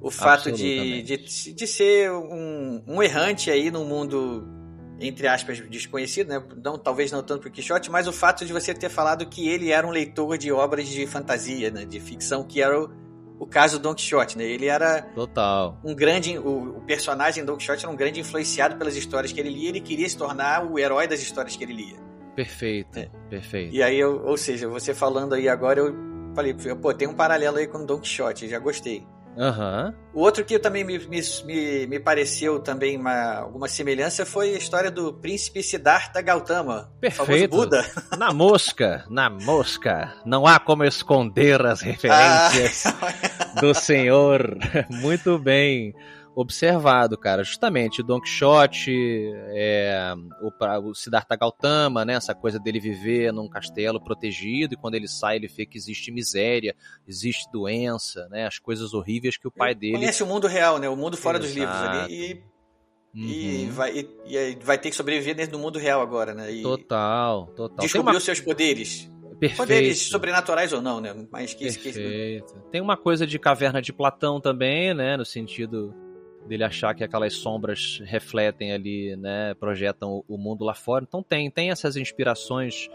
[SPEAKER 1] O fato de, de, de ser um, um errante aí num mundo, entre aspas, desconhecido, né? Não, talvez não tanto pro Quixote, mas o fato de você ter falado que ele era um leitor de obras de fantasia, né? De ficção, que era o, o caso do Don Quixote, né? Ele era
[SPEAKER 3] Total.
[SPEAKER 1] um grande. O, o personagem Don Quixote era um grande influenciado pelas histórias que ele lia, ele queria se tornar o herói das histórias que ele lia.
[SPEAKER 3] Perfeito,
[SPEAKER 1] É.
[SPEAKER 3] perfeito.
[SPEAKER 1] E aí, eu, ou seja, você falando aí agora, eu falei, pô, tem um paralelo aí com Don Quixote, já gostei.
[SPEAKER 3] Aham.
[SPEAKER 1] O outro que também me, me, me, pareceu também uma, alguma semelhança foi a história do príncipe Siddhartha Gautama,
[SPEAKER 3] Perfeito.
[SPEAKER 1] Buda.
[SPEAKER 3] Na mosca, na mosca. Não há como esconder as referências do senhor. Muito bem observado, cara. Justamente, o Don Quixote, é, o, o Siddhartha Gautama, né? Essa coisa dele viver num castelo protegido e quando ele sai ele vê que existe miséria, existe doença, né? As coisas horríveis que o pai dele...
[SPEAKER 1] Conhece o mundo real, né? O mundo fora dos livros
[SPEAKER 3] Exato.
[SPEAKER 1] ali e, e
[SPEAKER 3] Uhum.
[SPEAKER 1] vai, e, e vai ter que sobreviver dentro do mundo real agora, né? E
[SPEAKER 3] Total, total. Tem
[SPEAKER 1] descobrir
[SPEAKER 3] uma...
[SPEAKER 1] seus poderes.
[SPEAKER 3] Perfeito.
[SPEAKER 1] Poderes sobrenaturais ou não, né? Mas que, que
[SPEAKER 3] Perfeito. Tem uma coisa de caverna de Platão também, né? No sentido dele achar que aquelas sombras refletem ali, né? Projetam o- mundo lá fora. Então tem, tem essas inspirações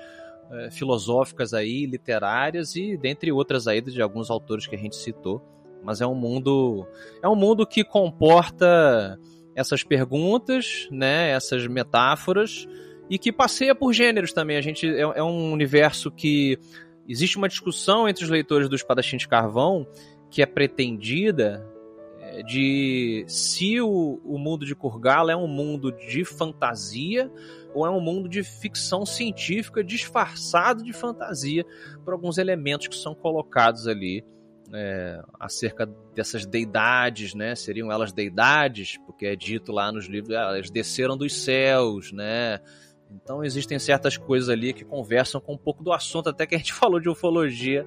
[SPEAKER 3] eh, filosóficas aí, literárias e dentre outras aí de alguns autores que a gente citou. Mas é um mundo, é um mundo que comporta essas perguntas, né? Essas metáforas e que passeia por gêneros também. A gente é, é um universo que existe uma discussão entre os leitores do Espadachim de Carvão que é pretendida é, de se o, o mundo de Kurgala é um mundo de fantasia ou é um mundo de ficção científica disfarçado de fantasia por alguns elementos que são colocados ali é, acerca dessas deidades, né? Seriam elas deidades, porque é dito lá nos livros, ah, elas desceram dos céus, né? Então existem certas coisas ali que conversam com um pouco do assunto, até que a gente falou de ufologia.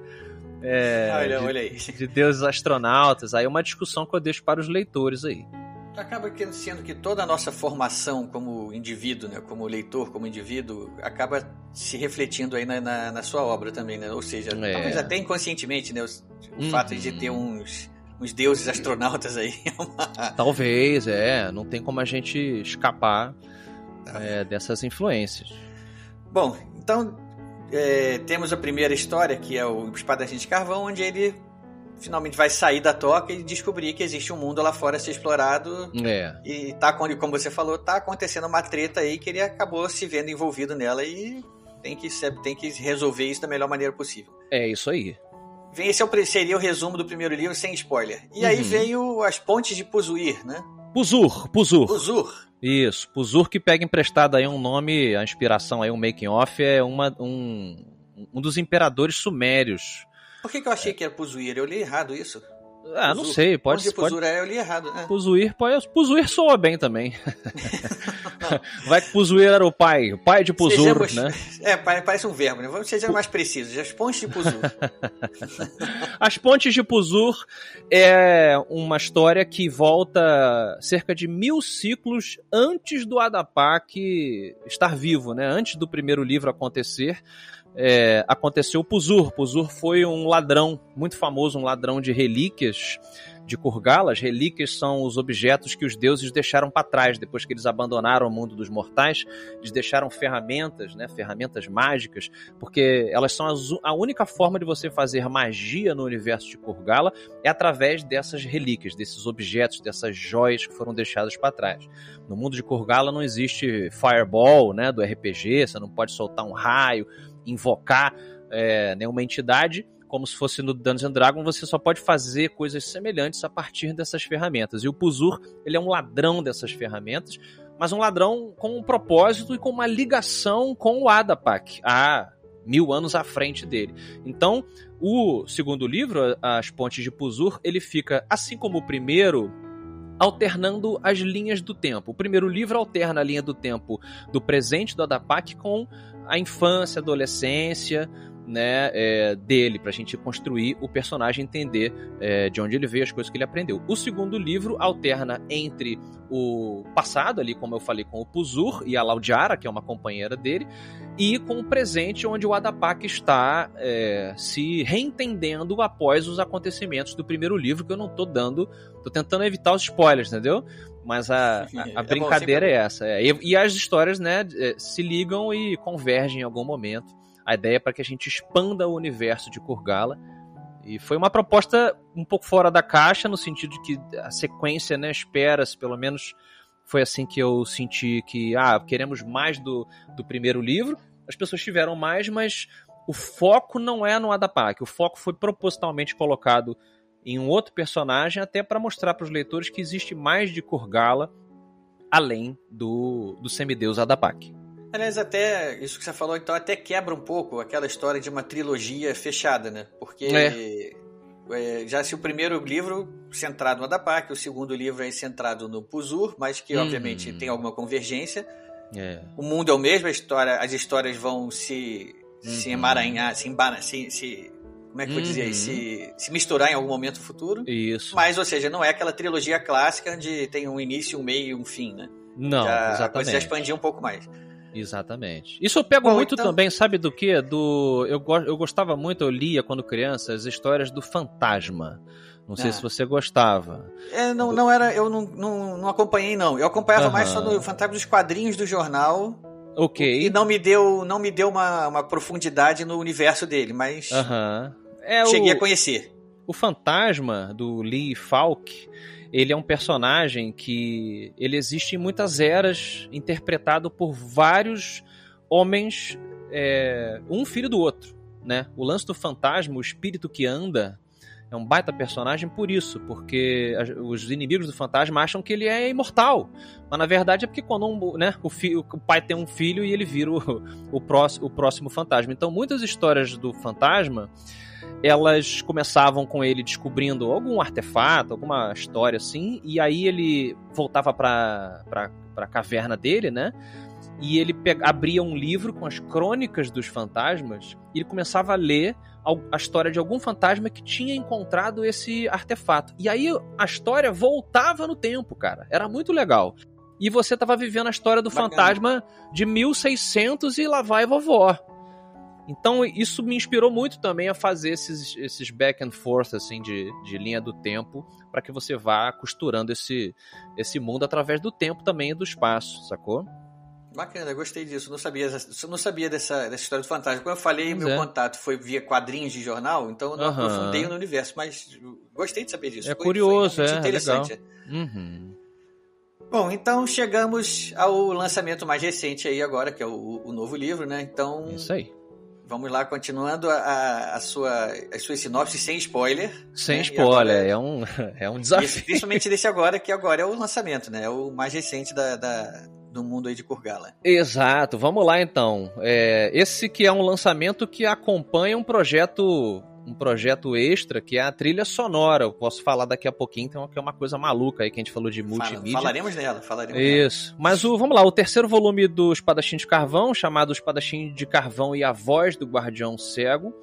[SPEAKER 3] É,
[SPEAKER 1] olha,
[SPEAKER 3] de,
[SPEAKER 1] olha aí.
[SPEAKER 3] de deuses astronautas. Aí é uma discussão que eu deixo para os leitores aí.
[SPEAKER 1] Acaba sendo que toda a nossa formação como indivíduo, né? Como leitor, como indivíduo, acaba se refletindo aí na, na, na sua obra também, né? Ou seja,
[SPEAKER 3] É.
[SPEAKER 1] talvez até inconscientemente, né? O, o
[SPEAKER 3] Uhum.
[SPEAKER 1] fato de ter uns, uns deuses astronautas aí é.
[SPEAKER 3] Talvez, é. Não tem como a gente escapar é, dessas influências.
[SPEAKER 1] Bom, então é, temos a primeira história, que é o Espadachim de Carvão, onde ele finalmente vai sair da toca e descobrir que existe um mundo lá fora a ser explorado.
[SPEAKER 3] É.
[SPEAKER 1] E tá, como como você falou, tá acontecendo uma treta aí que ele acabou se vendo envolvido nela e tem que, tem que resolver isso da melhor maneira possível.
[SPEAKER 3] É isso aí.
[SPEAKER 1] Vem, esse é seria o resumo do primeiro livro, sem spoiler. E aí
[SPEAKER 3] Uhum.
[SPEAKER 1] vem o, as pontes de Puzuir, né?
[SPEAKER 3] Puzur, Puzur.
[SPEAKER 1] Puzur.
[SPEAKER 3] Isso, Puzur que pega emprestado aí um nome, a inspiração aí, um making off é uma, um, um dos imperadores sumérios.
[SPEAKER 1] Por que, que eu achei que era Puzuir? Eu li errado isso.
[SPEAKER 3] Ah, não sei, pode
[SPEAKER 1] de
[SPEAKER 3] pode
[SPEAKER 1] Puzur, é, eu li errado, né?
[SPEAKER 3] Puzuir, pode, Puzuir soa bem também. Vai que Puzuir era o pai, o pai de Puzur,
[SPEAKER 1] Sejamos-
[SPEAKER 3] né?
[SPEAKER 1] É, pare- parece um verbo, né? Vamos ser mais precisos. As pontes de Puzur.
[SPEAKER 3] As Pontes de Puzur é uma história que volta cerca de mil ciclos antes do Adapak estar vivo, né? Antes do primeiro livro acontecer, é, aconteceu o Puzur. Puzur foi um ladrão muito famoso, um ladrão de relíquias de Kurgala. As relíquias são os objetos que os deuses deixaram para trás depois que eles abandonaram o mundo dos mortais. Eles deixaram ferramentas, né? Ferramentas mágicas porque elas são as a única forma de você fazer magia no universo de Kurgala é através dessas relíquias, desses objetos, dessas joias que foram deixadas para trás. No mundo de Kurgala não existe fireball, né, do RPG, você não pode soltar um raio, invocar é, nenhuma entidade, como se fosse no Dungeons Dragons, você só pode fazer coisas semelhantes a partir dessas ferramentas. E o Puzur, ele é um ladrão dessas ferramentas, mas um ladrão com um propósito e com uma ligação com o Adapak, há mil anos à frente dele. Então, o segundo livro, As Pontes de Puzur, ele fica, assim como o primeiro, alternando as linhas do tempo. O primeiro livro alterna a linha do tempo do presente do Adapak com a infância, adolescência, né, é, dele, pra gente construir o personagem, entender é, de onde ele veio, as coisas que ele aprendeu. O segundo livro alterna entre o passado, ali, como eu falei, com o Puzur e a Laudiara, que é uma companheira dele, e com o presente, onde o Adapak está é, se reentendendo após os acontecimentos do primeiro livro, que eu não tô dando, tô tentando evitar os spoilers, entendeu? Mas a, a-
[SPEAKER 1] É
[SPEAKER 3] a
[SPEAKER 1] bom,
[SPEAKER 3] brincadeira
[SPEAKER 1] sempre
[SPEAKER 3] é essa. é. E, e as histórias, né, eh, se ligam e convergem em algum momento. A ideia é para que a gente expanda o universo de Kurgala. E foi uma proposta um pouco fora da caixa, no sentido de que a sequência, né, espera-se, pelo menos foi assim que eu senti que, ah, queremos mais do, do primeiro livro. As pessoas tiveram mais, mas o foco não é no Adapak, o foco foi propositalmente colocado em um outro personagem até para mostrar para os leitores que existe mais de Kurgala além do, do semideus Adapak.
[SPEAKER 1] Aliás, até isso que você falou, então, até quebra um pouco aquela história de uma trilogia fechada, né? Porque é, já se o primeiro livro centrado no Adapak, o segundo livro é centrado no Puzur, mas que
[SPEAKER 3] Hum.
[SPEAKER 1] obviamente tem alguma convergência.
[SPEAKER 3] É.
[SPEAKER 1] O mundo é o mesmo, a história, as histórias vão se, se
[SPEAKER 3] Uhum.
[SPEAKER 1] emaranhar, se, se, se como é que eu vou dizer,
[SPEAKER 3] Uhum.
[SPEAKER 1] se, se misturar em algum momento futuro.
[SPEAKER 3] Isso.
[SPEAKER 1] Mas, ou seja, não é aquela trilogia clássica onde tem um início, um meio e um fim, né?
[SPEAKER 3] Não,
[SPEAKER 1] já, a coisa já
[SPEAKER 3] exatamente.
[SPEAKER 1] um pouco mais.
[SPEAKER 3] Exatamente. Isso eu pego
[SPEAKER 1] Bom,
[SPEAKER 3] muito
[SPEAKER 1] então-
[SPEAKER 3] também, sabe do que? Do eu, go- eu gostava muito, eu lia quando criança as histórias do fantasma. Não sei
[SPEAKER 1] Ah.
[SPEAKER 3] se você gostava.
[SPEAKER 1] É, não, não era, eu não, não, não acompanhei não. Eu acompanhava mais só no Fantasma dos quadrinhos do jornal
[SPEAKER 3] Ok.
[SPEAKER 1] e não me deu, não me deu uma, uma profundidade no universo dele, mas
[SPEAKER 3] Aham. É
[SPEAKER 1] cheguei
[SPEAKER 3] o,
[SPEAKER 1] a conhecer.
[SPEAKER 3] o fantasma do Lee Falk. Ele é um personagem que ele existe em muitas eras, interpretado por vários homens, é, um filho do outro, né? O lance do fantasma, o espírito que anda, é um baita personagem por isso, porque os inimigos do fantasma acham que ele é imortal, mas na verdade é porque quando um, né, o, fi- o pai tem um filho e ele vira o, o, próximo, o próximo fantasma. Então muitas histórias do fantasma elas começavam com ele descobrindo algum artefato, alguma história assim, e aí ele voltava pra, pra, pra caverna dele, né? E ele abria um livro com as crônicas dos fantasmas e ele começava a ler a história de algum fantasma que tinha encontrado esse artefato. E aí a história voltava no tempo, cara. Era muito legal. E você tava vivendo a história do
[SPEAKER 1] Bacana.
[SPEAKER 3] fantasma de 1600 e lá vai vovó. Então isso me inspirou muito também a fazer esses, esses back and forth assim de, de linha do tempo para que você vá costurando esse, esse mundo através do tempo também e do espaço, sacou?
[SPEAKER 1] Bacana, gostei disso. Não sabia, não sabia dessa, dessa história do fantasma. Como eu falei,
[SPEAKER 3] Pois
[SPEAKER 1] meu
[SPEAKER 3] é.
[SPEAKER 1] contato foi via quadrinhos de jornal, então eu não
[SPEAKER 3] Aham.
[SPEAKER 1] aprofundei no universo, mas gostei de saber disso.
[SPEAKER 3] É
[SPEAKER 1] Foi-
[SPEAKER 3] curioso,
[SPEAKER 1] foi
[SPEAKER 3] é, é legal.
[SPEAKER 1] interessante.
[SPEAKER 3] Uhum.
[SPEAKER 1] Bom, então chegamos ao lançamento mais recente aí agora, que é o, o novo livro, né? Então
[SPEAKER 3] Isso aí.
[SPEAKER 1] Vamos lá, continuando a, a, sua, as suas sinopses sem spoiler.
[SPEAKER 3] Sem
[SPEAKER 1] né?
[SPEAKER 3] Spoiler,
[SPEAKER 1] agora-
[SPEAKER 3] é um, é um
[SPEAKER 1] Esse,
[SPEAKER 3] desafio.
[SPEAKER 1] principalmente desse agora, que agora é o lançamento, né? É o mais recente da, da- do mundo aí de Kurgala.
[SPEAKER 3] Exato, vamos lá então. É, esse que é um lançamento que acompanha um projeto um projeto extra que é a trilha sonora. Eu posso falar daqui a pouquinho, então que é uma coisa maluca aí que a gente falou de multimídia.
[SPEAKER 1] falaremos dela, falaremos dela.
[SPEAKER 3] Isso. Mas o, vamos lá, o terceiro volume do Espadachim de Carvão, chamado Espadachim de Carvão e a Voz do Guardião Cego,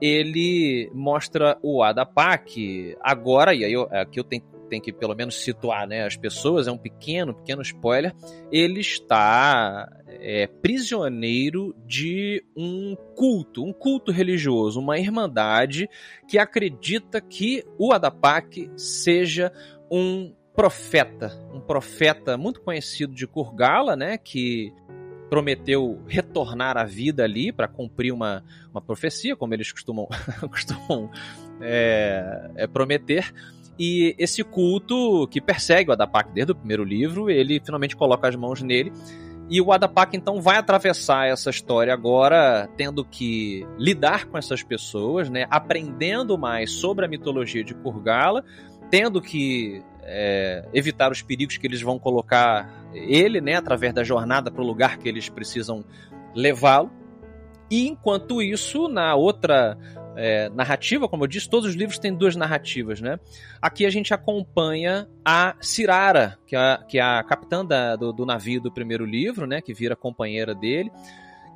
[SPEAKER 3] ele mostra o Adapak agora, e aí eu, aqui eu tenho, tenho que pelo menos situar né, as pessoas, é um pequeno, pequeno spoiler, ele está é, prisioneiro de um culto, um culto religioso, uma irmandade que acredita que o Adapak seja um profeta, um profeta muito conhecido de Kurgala, né, que prometeu retornar à vida ali para cumprir uma, uma profecia, como eles costumam, costumam é, é, prometer. E esse culto que persegue o Adapak desde o primeiro livro, ele finalmente coloca as mãos nele. E o Adapak então vai atravessar essa história agora, tendo que lidar com essas pessoas, né, aprendendo mais sobre a mitologia de Kurgala, tendo que é, evitar os perigos que eles vão colocar ele, né, através da jornada para o lugar que eles precisam levá-lo. E enquanto isso, na outra é, narrativa, como eu disse, todos os livros têm duas narrativas, né? Aqui a gente acompanha a Cirara, que é, a- que é a capitã da- do, do navio do primeiro livro, né? Que vira companheira dele,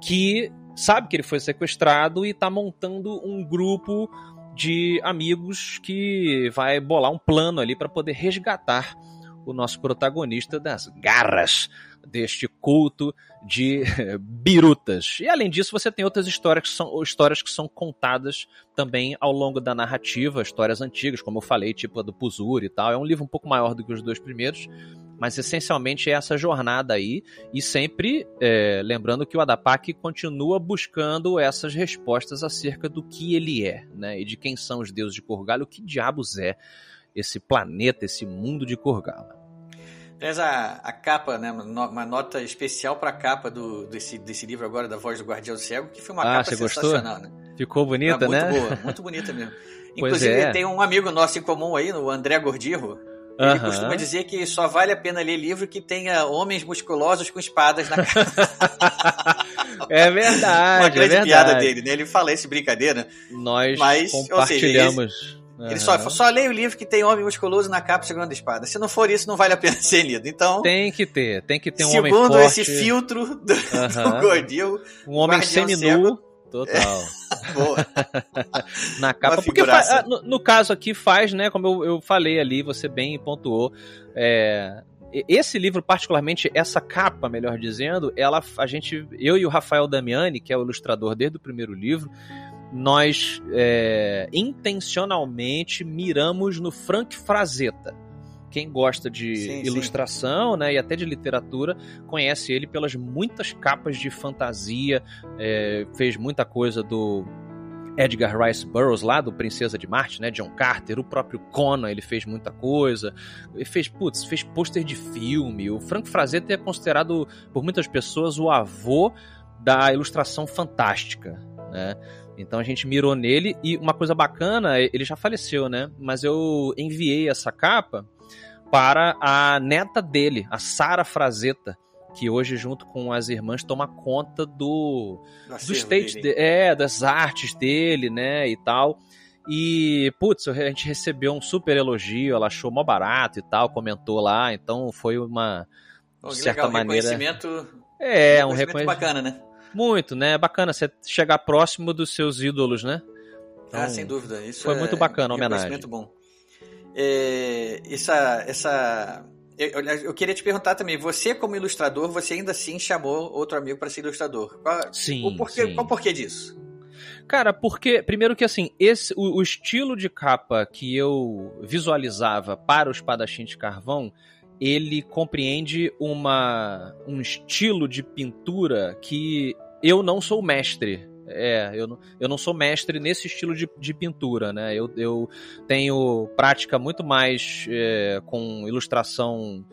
[SPEAKER 3] que sabe que ele foi sequestrado e está montando um grupo de amigos que vai bolar um plano ali para poder resgatar o nosso protagonista das garras deste culto de birutas. E além disso, você tem outras histórias que são histórias que são contadas também ao longo da narrativa, histórias antigas, como eu falei, tipo a do Puzur e tal. É um livro um pouco maior do que os dois primeiros, mas essencialmente é essa jornada aí e sempre é, lembrando que o Adapak continua buscando essas respostas acerca do que ele é, né? E de quem são os deuses de Kurgala, o que diabos é esse planeta, esse mundo de Kurgala.
[SPEAKER 1] Tens a, a capa, né? Uma no- uma nota especial pra capa do, desse, desse livro agora, da Voz do Guardião Cego, que foi uma
[SPEAKER 3] Ah,
[SPEAKER 1] capa
[SPEAKER 3] você gostou?
[SPEAKER 1] sensacional, né?
[SPEAKER 3] Ficou bonita,
[SPEAKER 1] Ah, muito
[SPEAKER 3] né?
[SPEAKER 1] boa, muito bonita mesmo. Inclusive,
[SPEAKER 3] é.
[SPEAKER 1] tem um amigo nosso em comum aí, o André Gordirro. Ele
[SPEAKER 3] Aham.
[SPEAKER 1] costuma dizer que só vale a pena ler livro que tenha homens musculosos com espadas na cara.
[SPEAKER 3] É
[SPEAKER 1] Uma
[SPEAKER 3] verdade, é
[SPEAKER 1] grande
[SPEAKER 3] verdade.
[SPEAKER 1] piada dele, né? Ele fala isso brincadeira.
[SPEAKER 3] Nós
[SPEAKER 1] Mas, seja,
[SPEAKER 3] compartilhamos.
[SPEAKER 1] Ele só,
[SPEAKER 3] Aham.
[SPEAKER 1] só leia o livro que tem homem musculoso na capa segurando a espada. Se não for isso, não vale a pena ser lido. Então,
[SPEAKER 3] Tem que ter, tem que ter um homem
[SPEAKER 1] segundo
[SPEAKER 3] forte,
[SPEAKER 1] esse filtro do,
[SPEAKER 3] Aham.
[SPEAKER 1] do Gordil,
[SPEAKER 3] um homem seminu. Total.
[SPEAKER 1] boa.
[SPEAKER 3] na capa. Porque ah, no, no caso aqui faz, né? Como eu, eu falei ali, você bem pontuou. é, esse livro, particularmente, essa capa, melhor dizendo, ela, a gente, eu e o Rafael Damiani, que é o ilustrador desde o primeiro livro, nós é, intencionalmente miramos no Frank Frazetta. Quem gosta de
[SPEAKER 1] Sim, sim.
[SPEAKER 3] ilustração né, e até de literatura conhece ele pelas muitas capas de fantasia, é, fez muita coisa do Edgar Rice Burroughs lá, do Princesa de Marte, né? John Carter, o próprio Conan, ele fez muita coisa. Ele fez, putz, fez pôster de filme. O Frank Frazetta é considerado por muitas pessoas o avô da ilustração fantástica, né? Então a gente mirou nele e uma coisa bacana, ele já faleceu, né? Mas eu enviei essa capa para a neta dele, a Sara Frazetta, que hoje junto com as irmãs toma conta do
[SPEAKER 1] Do
[SPEAKER 3] state,
[SPEAKER 1] dele.
[SPEAKER 3] de- é, das artes dele, né, e tal. E, putz, a gente recebeu um super elogio, ela achou mó barato e tal, comentou lá, então foi uma, de certa
[SPEAKER 1] legal,
[SPEAKER 3] maneira...
[SPEAKER 1] reconhecimento,
[SPEAKER 3] É, um
[SPEAKER 1] reconhecimento bacana, né?
[SPEAKER 3] muito, né, bacana você chegar próximo dos seus ídolos, né. Então,
[SPEAKER 1] ah, sem dúvida. Isso
[SPEAKER 3] foi
[SPEAKER 1] é
[SPEAKER 3] muito bacana a homenagem.
[SPEAKER 1] reconhecimento bom. É, essa, essa, eu, eu- queria te perguntar também, você como ilustrador, você ainda assim chamou outro amigo para ser ilustrador. Qual,
[SPEAKER 3] Sim,
[SPEAKER 1] o porquê,
[SPEAKER 3] sim.
[SPEAKER 1] qual o porquê disso?
[SPEAKER 3] Cara, porque, primeiro que assim, esse, o, o estilo de capa que eu visualizava para o espadachim de carvão, ele compreende uma, um estilo de pintura que eu não sou mestre. É, eu não, eu não sou mestre nesse estilo de, de pintura, né? Eu, eu tenho prática muito mais é, com ilustração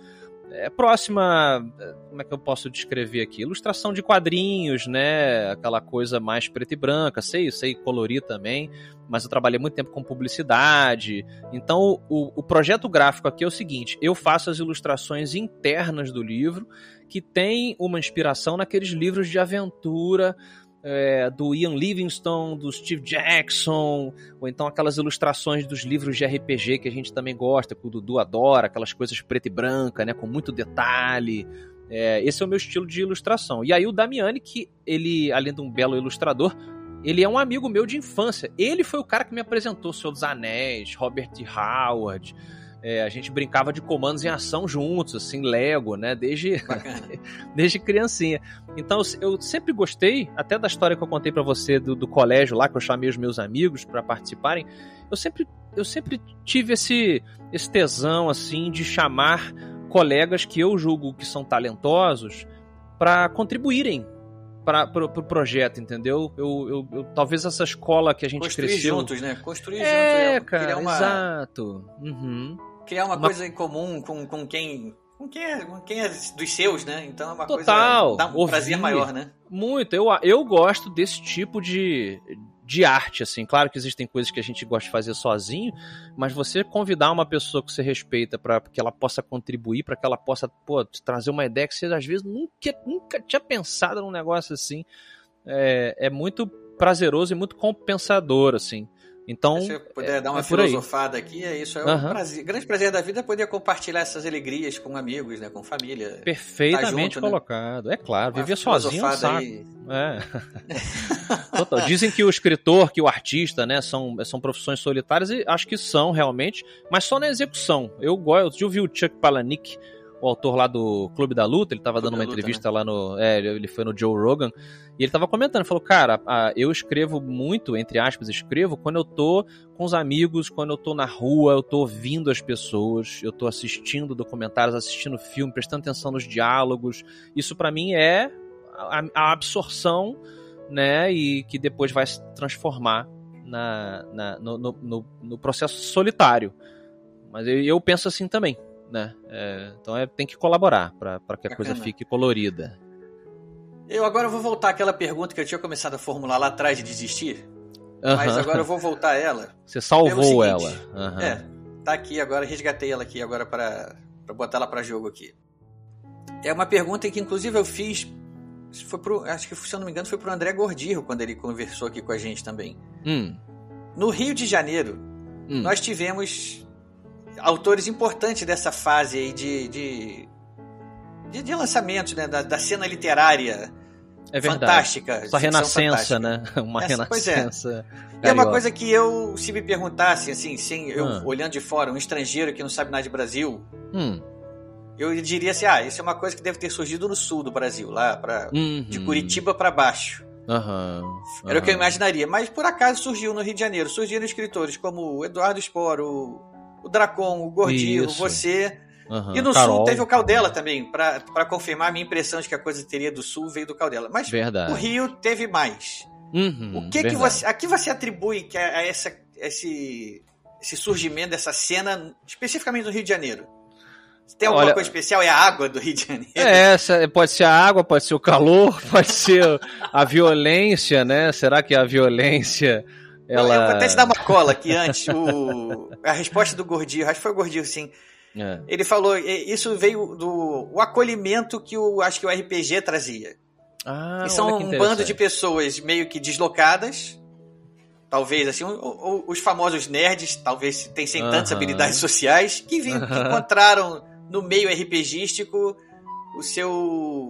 [SPEAKER 3] é, próxima. é, Como é que eu posso descrever aqui? Ilustração de quadrinhos, né? Aquela coisa mais preta e branca. Sei, sei colorir também, mas eu trabalhei muito tempo com publicidade. Então, o, o projeto gráfico aqui é o seguinte: eu faço as ilustrações internas do livro, que tem uma inspiração naqueles livros de aventura. É, do Ian Livingstone, do Steve Jackson, ou então aquelas ilustrações dos livros de RPG que a gente também gosta, que o Dudu adora, aquelas coisas preta e branca, né, com muito detalhe. É, esse é o meu estilo de ilustração. E aí o Damiani, que ele, além de um belo ilustrador, ele é um amigo meu de infância. Ele foi o cara que me apresentou Senhor dos Anéis, Robert. Howard. É, a gente brincava de comandos em ação juntos, assim, Lego, né? Desde, desde criancinha. Então eu sempre gostei, até da história que eu contei pra você do, do colégio lá, que eu chamei os meus amigos pra participarem. Eu sempre, eu sempre tive esse, esse tesão, assim, de chamar colegas que eu julgo que são talentosos pra contribuírem para pro, pro projeto, entendeu? Eu, eu, eu- talvez essa escola que a gente
[SPEAKER 1] Construir
[SPEAKER 3] cresceu.
[SPEAKER 1] juntos, né? Construir
[SPEAKER 3] É,
[SPEAKER 1] juntos.
[SPEAKER 3] cara,
[SPEAKER 1] criar uma,
[SPEAKER 3] exato. Uhum.
[SPEAKER 1] Criar uma,
[SPEAKER 3] Uma-
[SPEAKER 1] coisa em comum com, com quem. Com quem, é, com quem é dos seus, né? Então é uma
[SPEAKER 3] Total,
[SPEAKER 1] coisa. Dá um
[SPEAKER 3] ouvir.
[SPEAKER 1] prazer maior, né?
[SPEAKER 3] Muito, eu, eu gosto desse tipo de, de arte, assim. Claro que existem coisas que a gente gosta de fazer sozinho, mas você convidar uma pessoa que você respeita para que ela possa contribuir, para que ela possa pô, trazer uma ideia que você às vezes nunca, nunca tinha pensado num negócio assim, é, é muito prazeroso e muito compensador, assim. Então,
[SPEAKER 1] Se eu puder dar uma
[SPEAKER 3] é aí.
[SPEAKER 1] filosofada aqui, é isso. É um
[SPEAKER 3] Aham.
[SPEAKER 1] prazer, grande prazer da vida é poder compartilhar essas alegrias com amigos, né? Com família.
[SPEAKER 3] perfeitamente
[SPEAKER 1] Tá junto, né?
[SPEAKER 3] colocado. É claro,
[SPEAKER 1] Uma
[SPEAKER 3] viver sozinho é um saco.
[SPEAKER 1] aí.
[SPEAKER 3] É. Dizem que o escritor, que o artista, né, são, são profissões solitárias e acho que são realmente, mas só na execução. Eu gosto, eu vi o Chuck Palahniuk, o autor lá do Clube da Luta, ele estava
[SPEAKER 1] Clube
[SPEAKER 3] dando uma
[SPEAKER 1] Luta,
[SPEAKER 3] entrevista lá no, é, ele foi no Joe Rogan e ele estava comentando, falou, cara, a- eu escrevo muito, entre aspas, escrevo quando eu tô com os amigos, quando eu tô na rua, eu tô ouvindo as pessoas, eu tô assistindo documentários, assistindo filme, prestando atenção nos diálogos. Isso pra mim é a, a absorção, né, e que depois vai se transformar na, na- no, no- no- no processo solitário. Mas eu, eu penso assim também. Né? É, então é, tem que colaborar para que a coisa
[SPEAKER 1] Bacana.
[SPEAKER 3] fique colorida.
[SPEAKER 1] Eu agora vou voltar àquela pergunta que eu tinha começado a formular lá atrás de desistir, mas agora eu vou voltar a ela.
[SPEAKER 3] Você salvou ela. Aham.
[SPEAKER 1] É, tá aqui agora, resgatei ela aqui agora para botar ela pra jogo aqui. É uma pergunta que inclusive eu fiz, foi pro, acho que se eu não me engano foi pro André Gordirro quando ele conversou aqui com a gente também.
[SPEAKER 3] Hum,
[SPEAKER 1] No Rio de Janeiro,
[SPEAKER 3] hum.
[SPEAKER 1] nós tivemos autores importantes dessa fase aí de, de, de, de lançamentos, né, da, da cena literária
[SPEAKER 3] é verdade.
[SPEAKER 1] fantástica.
[SPEAKER 3] Essa renascença,
[SPEAKER 1] fantástica.
[SPEAKER 3] né? Uma
[SPEAKER 1] Essa- é.
[SPEAKER 3] renascença.
[SPEAKER 1] E é uma coisa que eu, se me perguntasse, assim, sem eu
[SPEAKER 3] Ah.
[SPEAKER 1] olhando de fora, um estrangeiro que não sabe nada de Brasil,
[SPEAKER 3] Hum,
[SPEAKER 1] eu diria assim, ah, isso é uma coisa que deve ter surgido no sul do Brasil, lá pra, de
[SPEAKER 3] uhum.
[SPEAKER 1] Curitiba pra baixo.
[SPEAKER 3] Aham.
[SPEAKER 1] Era o que eu imaginaria. Mas por acaso surgiu no Rio de Janeiro. Surgiram escritores como o Eduardo Spor, o, o Dracon, o Gordinho, você.
[SPEAKER 3] Aham.
[SPEAKER 1] E no
[SPEAKER 3] Carol,
[SPEAKER 1] sul teve o Caldela também, pra confirmar a minha impressão de que a coisa teria do sul veio do Caldela. Mas
[SPEAKER 3] Verdade.
[SPEAKER 1] o Rio teve mais.
[SPEAKER 3] Uhum,
[SPEAKER 1] O que que você, a que você atribui que a, a essa, esse, esse surgimento dessa cena, especificamente no Rio de Janeiro? Tem alguma
[SPEAKER 3] Olha-
[SPEAKER 1] coisa especial? É a água do Rio de Janeiro?
[SPEAKER 3] É, essa- pode ser a água, pode ser o calor, pode ser a violência, né? Será que a violência ela
[SPEAKER 1] Eu vou até te dar uma cola aqui antes. O, a resposta do Gordinho, acho que foi o Gordinho, sim.
[SPEAKER 3] É.
[SPEAKER 1] Ele falou, isso veio do o acolhimento que o, acho que o RPG trazia.
[SPEAKER 3] Ah,
[SPEAKER 1] e são um bando de pessoas meio que deslocadas, talvez assim, os famosos nerds, talvez tem sem tantas habilidades sociais, que, vi- que encontraram no meio RPGístico o seu,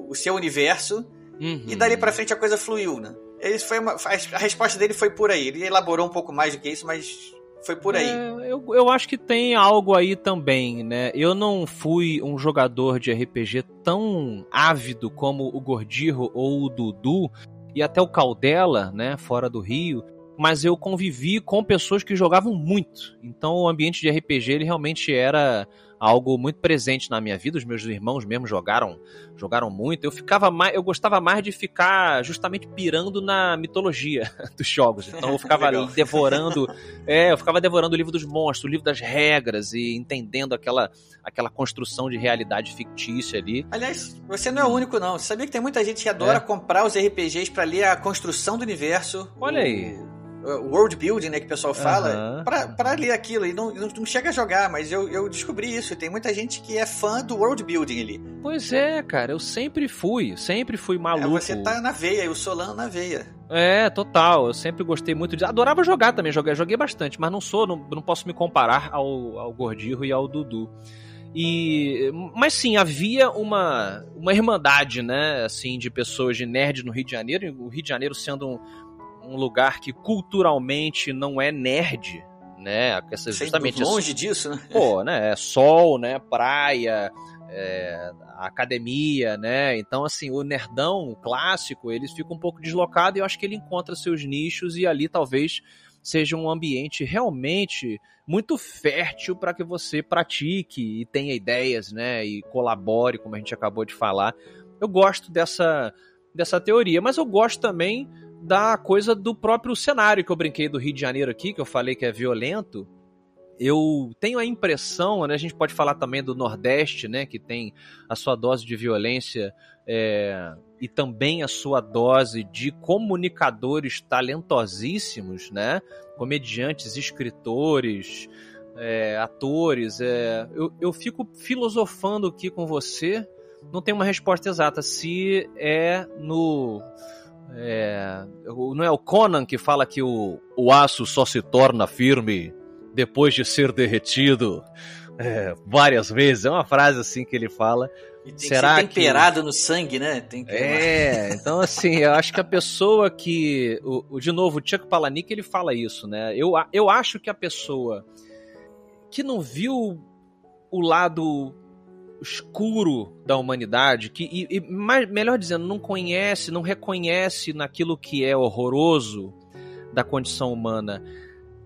[SPEAKER 1] o seu universo,
[SPEAKER 3] Uhum.
[SPEAKER 1] e dali pra frente a coisa fluiu, né? Isso foi uma- a resposta dele foi por aí. Ele elaborou um pouco mais do que isso, mas foi por aí.
[SPEAKER 3] É, eu, eu acho que tem algo aí também, né? Eu não fui um jogador de RPG tão ávido como o Gordirro ou o Dudu e até o Caldela, né? Fora do Rio. Mas eu convivi com pessoas que jogavam muito. Então o ambiente de RPG ele realmente era algo muito presente na minha vida. Os meus irmãos mesmo jogaram, jogaram muito. Eu ficava mais, eu gostava mais de ficar justamente pirando na mitologia dos jogos. Então eu ficava devorando é, eu ficava devorando o livro dos monstros, o livro das regras e entendendo aquela, aquela construção de realidade fictícia ali.
[SPEAKER 1] Aliás, você não é o único, não. Você sabia que tem muita gente que adora
[SPEAKER 3] É.
[SPEAKER 1] comprar os RPGs pra ler a construção do universo?
[SPEAKER 3] Olha aí.
[SPEAKER 1] O world building, né, que o pessoal fala,
[SPEAKER 3] Aham.
[SPEAKER 1] pra, pra ler aquilo. E não, não, não chega a jogar, mas eu, eu descobri isso. Tem muita gente que é fã do world building ali.
[SPEAKER 3] Pois é, cara, eu sempre fui, sempre fui
[SPEAKER 1] É,
[SPEAKER 3] maluco.
[SPEAKER 1] você tá na veia, e o Solano na veia.
[SPEAKER 3] É, total. Eu sempre gostei muito de. Adorava jogar também, joguei, joguei bastante, mas não sou, não, não posso me comparar ao, ao Gordirro e ao Dudu. E, mas sim, havia uma, uma irmandade, né, assim, de pessoas de nerd no Rio de Janeiro. O Rio de Janeiro sendo um, um lugar que culturalmente não é nerd, né? Essa, justamente
[SPEAKER 1] longe disso, né?
[SPEAKER 3] pô, né? Sol, né? Praia, é, academia, né? Então, assim, o nerdão clássico, ele fica um pouco deslocado e eu acho que ele encontra seus nichos e ali talvez seja um ambiente realmente muito fértil para que você pratique e tenha ideias, né? E colabore, como a gente acabou de falar. Eu gosto dessa, dessa teoria, mas eu gosto também da coisa do próprio cenário que eu brinquei do Rio de Janeiro aqui, que eu falei que é violento eu tenho a impressão, né, a gente pode falar também do Nordeste, né, que tem a sua dose de violência é, e também a sua dose de comunicadores talentosíssimos, né, comediantes, escritores, é, atores. é, eu, eu fico filosofando aqui com você, não tem uma resposta exata se é no é, não é o Conan que fala que o, o aço só se torna firme depois de ser derretido é, várias vezes. É uma frase assim que ele fala.
[SPEAKER 1] E tem
[SPEAKER 3] Será
[SPEAKER 1] que ser
[SPEAKER 3] que-
[SPEAKER 1] temperado no sangue, né? Tem que
[SPEAKER 3] É, então assim, eu acho que a pessoa que. O, o- de novo, o Chuck Palahniuk ele fala isso, né? Eu, eu acho que a pessoa que não viu o lado escuro da humanidade, que, e, e mais, melhor dizendo, não conhece, não reconhece naquilo que é horroroso da condição humana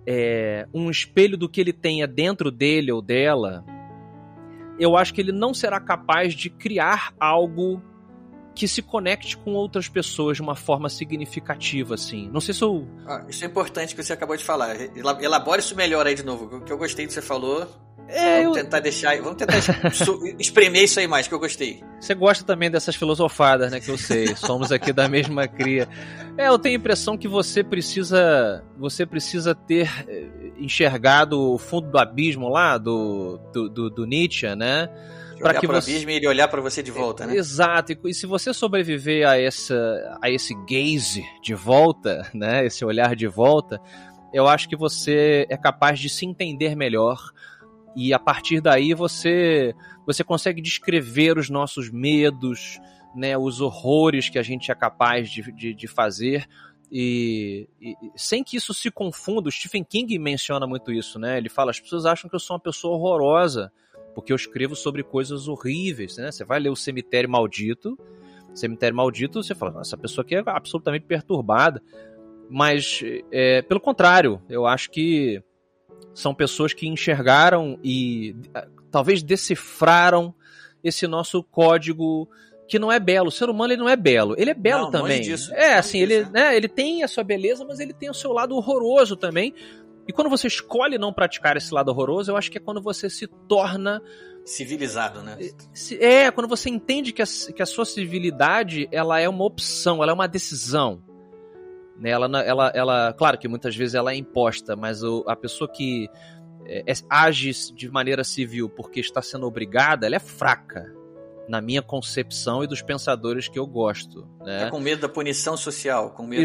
[SPEAKER 3] é, um espelho do que ele tenha dentro dele ou dela, eu acho que ele não será capaz de criar algo que se conecte com outras pessoas de uma forma significativa, assim. Não sei se eu.
[SPEAKER 1] Ah, isso é importante que você acabou de falar. Ela- Elabora isso melhor aí de novo, que eu gostei do que você falou.
[SPEAKER 3] É, eu-
[SPEAKER 1] vamos tentar deixar. Vamos tentar espremer isso aí mais, que eu gostei.
[SPEAKER 3] Você gosta também dessas filosofadas, né? Que eu sei. Somos aqui da mesma cria. É, eu tenho a impressão que você precisa. Você precisa ter eh, enxergado o fundo do abismo lá, do, do, do, do Nietzsche, né?
[SPEAKER 1] Olhar
[SPEAKER 3] que
[SPEAKER 1] pro
[SPEAKER 3] você-
[SPEAKER 1] abismo e ele olhar pra você de volta, né?
[SPEAKER 3] Exato, e- e se você sobreviver a, essa, a esse gaze de volta, né, esse olhar de volta, eu acho que você é capaz de se entender melhor e a partir daí você você consegue descrever os nossos medos, né, os horrores que a gente é capaz de, de, de fazer e, e- e sem que isso se confunda. O Stephen King menciona muito isso, né? Ele fala: as pessoas acham que eu sou uma pessoa horrorosa porque eu escrevo sobre coisas horríveis, né? Você vai ler o Cemitério Maldito, Cemitério Maldito, você fala, "Nossa, essa pessoa aqui é absolutamente perturbada. Mas, é, pelo contrário, eu acho que são pessoas que enxergaram e talvez decifraram esse nosso código que não é belo. O ser humano ele não é belo. Ele é belo
[SPEAKER 1] Não,
[SPEAKER 3] também. é, assim, ele,
[SPEAKER 1] né?
[SPEAKER 3] né, ele tem a sua beleza, mas ele tem o seu lado horroroso também. E quando você escolhe não praticar esse lado horroroso, eu acho que é quando você se torna
[SPEAKER 1] Civilizado, né?
[SPEAKER 3] se- É, quando você entende que a, que a sua civilidade ela é uma opção, ela é uma decisão. Né? Ela, ela, ela, claro que muitas vezes ela é imposta, mas o- a pessoa que é, é- age de maneira civil porque está sendo obrigada, ela é fraca. Na minha concepção e dos pensadores que eu gosto. Né?
[SPEAKER 1] Tá com medo da punição social, com medo da...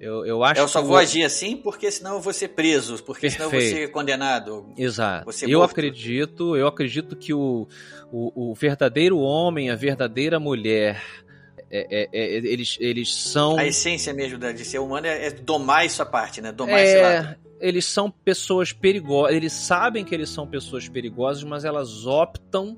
[SPEAKER 3] Eu, eu acho
[SPEAKER 1] Eu só vou agir assim porque senão eu vou ser preso, porque senão eu vou
[SPEAKER 3] Perfeito.
[SPEAKER 1] ser condenado.
[SPEAKER 3] Exato.
[SPEAKER 1] Você
[SPEAKER 3] eu acredito, eu acredito que o, o, o verdadeiro homem, a verdadeira mulher, é- é- é- eles, eles são.
[SPEAKER 1] A essência mesmo de ser humano é, é domar essa parte, né? Domar esse lado.
[SPEAKER 3] É, eles são pessoas perigosas. Eles sabem que eles são pessoas perigosas, mas elas optam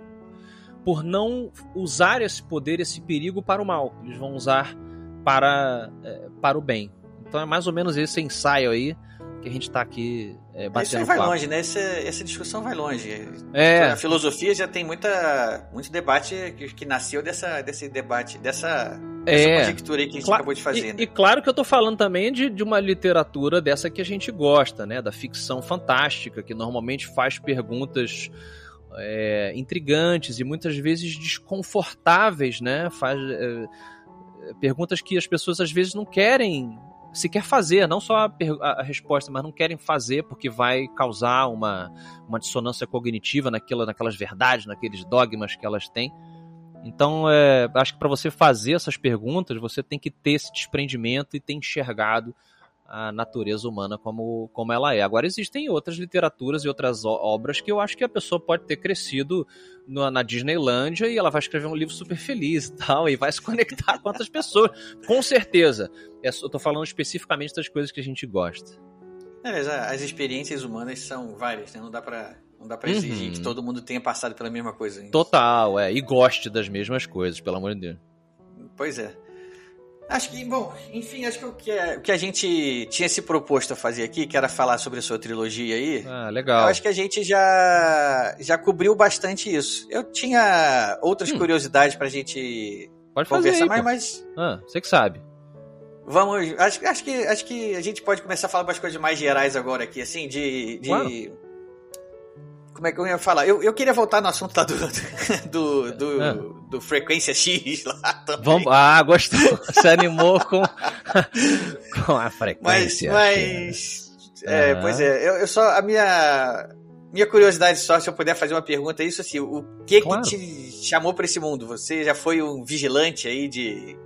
[SPEAKER 3] por não usar esse poder, esse perigo para o mal. Eles vão usar para, é, para o bem. Então é mais ou menos esse ensaio aí que a gente está aqui é,
[SPEAKER 1] Isso
[SPEAKER 3] batendo
[SPEAKER 1] aí vai
[SPEAKER 3] papo.
[SPEAKER 1] longe, né? Essa, essa discussão vai longe.
[SPEAKER 3] É,
[SPEAKER 1] A filosofia já tem muita, muito debate que, que nasceu dessa, desse debate, dessa, dessa
[SPEAKER 3] É.
[SPEAKER 1] conjectura aí que a gente
[SPEAKER 3] Cla-
[SPEAKER 1] acabou de fazer,
[SPEAKER 3] E,
[SPEAKER 1] né?
[SPEAKER 3] e claro que eu tô falando também de, de uma literatura dessa que a gente gosta, né? Da ficção fantástica, que normalmente faz perguntas é, intrigantes e muitas vezes desconfortáveis, né? Faz é, perguntas que as pessoas às vezes não querem sequer fazer, não só a, a- a resposta, mas não querem fazer porque vai causar uma, uma dissonância cognitiva naquela, naquelas verdades, naqueles dogmas que elas têm. Então, é, acho que para você fazer essas perguntas, você tem que ter esse desprendimento e ter enxergado a natureza humana como, como ela é. Agora, existem outras literaturas e outras obras que eu acho que a pessoa pode ter crescido no- na Disneylândia e ela vai escrever um livro super feliz e tal, e vai se conectar com outras pessoas. Com certeza. É Eu tô falando especificamente das coisas que a gente gosta.
[SPEAKER 1] É, as experiências humanas são várias, né? Não dá pra, não dá pra exigir
[SPEAKER 3] Uhum.
[SPEAKER 1] que todo mundo tenha passado pela mesma coisa.
[SPEAKER 3] Total, é. E goste das mesmas coisas, pelo amor de Deus.
[SPEAKER 1] Pois é. Acho que, bom, enfim, acho que o que, é- o que a gente tinha se proposto a fazer aqui, que era falar sobre a sua trilogia aí,
[SPEAKER 3] Ah,
[SPEAKER 1] eu
[SPEAKER 3] legal.
[SPEAKER 1] acho que a gente já, já cobriu bastante isso. Eu tinha outras
[SPEAKER 3] Hum.
[SPEAKER 1] curiosidades pra gente
[SPEAKER 3] Pode
[SPEAKER 1] conversar mais, mas
[SPEAKER 3] Ah, você que sabe.
[SPEAKER 1] vamos. Acho, acho, que, acho que a gente pode começar a falar umas coisas mais gerais agora aqui, assim, de. de-
[SPEAKER 3] Claro.
[SPEAKER 1] Como é que eu ia falar? Eu, eu queria voltar no assunto lá do, do, do,
[SPEAKER 3] Ah.
[SPEAKER 1] do Frequência X lá também.
[SPEAKER 3] Vamos, ah, gostou. Se animou com, com a
[SPEAKER 1] Mas,
[SPEAKER 3] frequência.
[SPEAKER 1] mas é,
[SPEAKER 3] Aham.
[SPEAKER 1] pois é, eu, eu só a minha minha curiosidade só se eu puder fazer uma pergunta é isso assim, o que
[SPEAKER 3] Claro.
[SPEAKER 1] que te chamou pra esse mundo? Você já foi um vigilante aí de,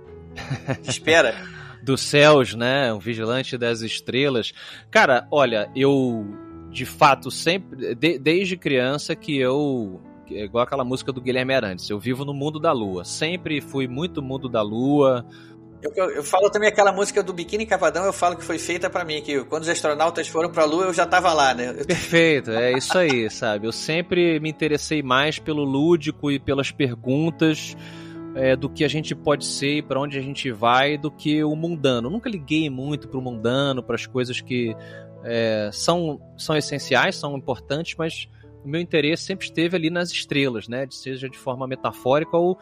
[SPEAKER 1] de espera?
[SPEAKER 3] Dos céus, né? Um vigilante das estrelas. Cara, olha, eu de fato sempre, de- desde criança que eu é igual aquela música do Guilherme Arantes, eu vivo no mundo da lua. Sempre fui muito mundo da lua.
[SPEAKER 1] Eu, eu- eu falo também aquela música do Biquíni Cavadão, eu falo que foi feita pra mim, que quando os astronautas foram pra Lua eu já tava lá, né? Eu-
[SPEAKER 3] Perfeito, é isso aí, sabe? Eu sempre me interessei mais pelo lúdico e pelas perguntas é, do que a gente pode ser e para onde a gente vai do que o mundano. Eu nunca liguei muito pro mundano, para as coisas que é, são, são essenciais, são importantes, mas o meu interesse sempre esteve ali nas estrelas, né? Seja de forma metafórica ou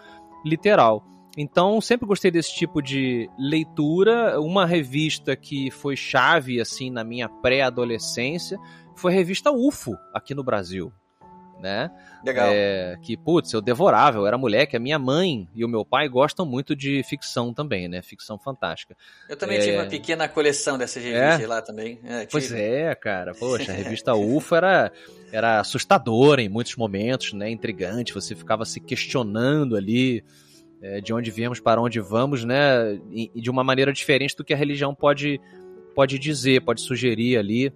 [SPEAKER 3] literal. Então, sempre gostei desse tipo de leitura. Uma revista que foi chave, assim, na minha pré-adolescência foi a revista UFO, aqui no Brasil. Né?
[SPEAKER 1] Legal.
[SPEAKER 3] É, que, putz, eu devorava, eu era moleque. A minha mãe e o meu pai gostam muito de ficção também, né? Ficção fantástica.
[SPEAKER 1] Eu também
[SPEAKER 3] É.
[SPEAKER 1] tive uma pequena coleção dessas revistas lá também. É,
[SPEAKER 3] Pois é, cara. Poxa, a revista UFO era, era assustadora em muitos momentos, né? Intrigante. Você ficava se questionando ali é, de onde viemos, para onde vamos, né? E, e de uma maneira diferente do que a religião pode, pode dizer, pode sugerir ali.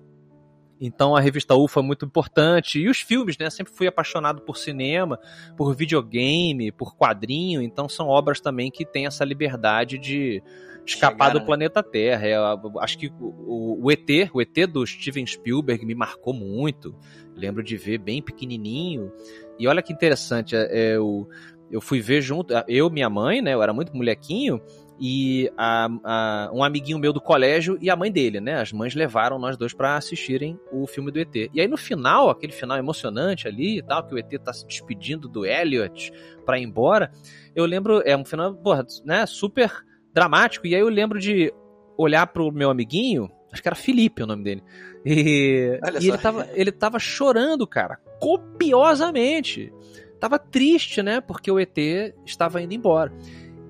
[SPEAKER 3] Então a revista UFO é muito importante. E os filmes, né? Sempre fui apaixonado por cinema, por videogame, por quadrinho. Então são obras também que têm essa liberdade de escapar
[SPEAKER 1] Chegaram,
[SPEAKER 3] do
[SPEAKER 1] né?
[SPEAKER 3] planeta Terra. É, eu acho que o, o- o ET, o ET do Steven Spielberg me marcou muito. Lembro de ver bem pequenininho. E olha que interessante, é, é, eu, eu fui ver junto, eu minha mãe, né? Eu era muito molequinho e a- a- um amiguinho meu do colégio e a mãe dele, né? As mães levaram nós dois pra assistirem o filme do ET. E aí no final, aquele final emocionante ali e tal, que o ET tá se despedindo do Elliot pra ir embora, eu lembro, é um final, porra, né, super dramático. E aí eu lembro de olhar pro meu amiguinho, acho que era Felipe o nome dele. E, e ele tava, ele tava chorando, cara, copiosamente. Tava triste, né? Porque o ET estava indo embora.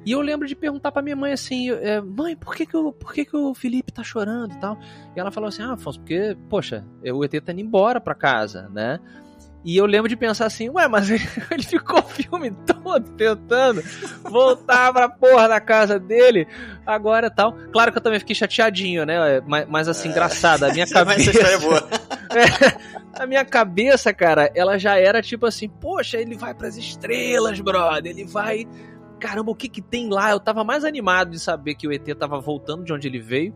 [SPEAKER 3] E eu lembro de perguntar pra minha mãe assim, é, mãe, por que que, o, por que que o Felipe tá chorando e tal? E ela falou assim, ah, Afonso, porque, poxa, o ET tá indo embora pra casa, né? E eu lembro de pensar assim, ué, mas ele ficou o filme todo tentando voltar pra porra da casa dele, agora tal. Claro que eu também fiquei chateadinho, né? Mas, mas assim, engraçado, a minha
[SPEAKER 1] essa história é
[SPEAKER 3] cabeça...
[SPEAKER 1] boa.
[SPEAKER 3] A minha cabeça, cara, ela já era tipo assim, poxa, ele vai pras estrelas, brother, ele vai. Caramba, o que que tem lá? Eu tava mais animado de saber que o ET tava voltando de onde ele veio,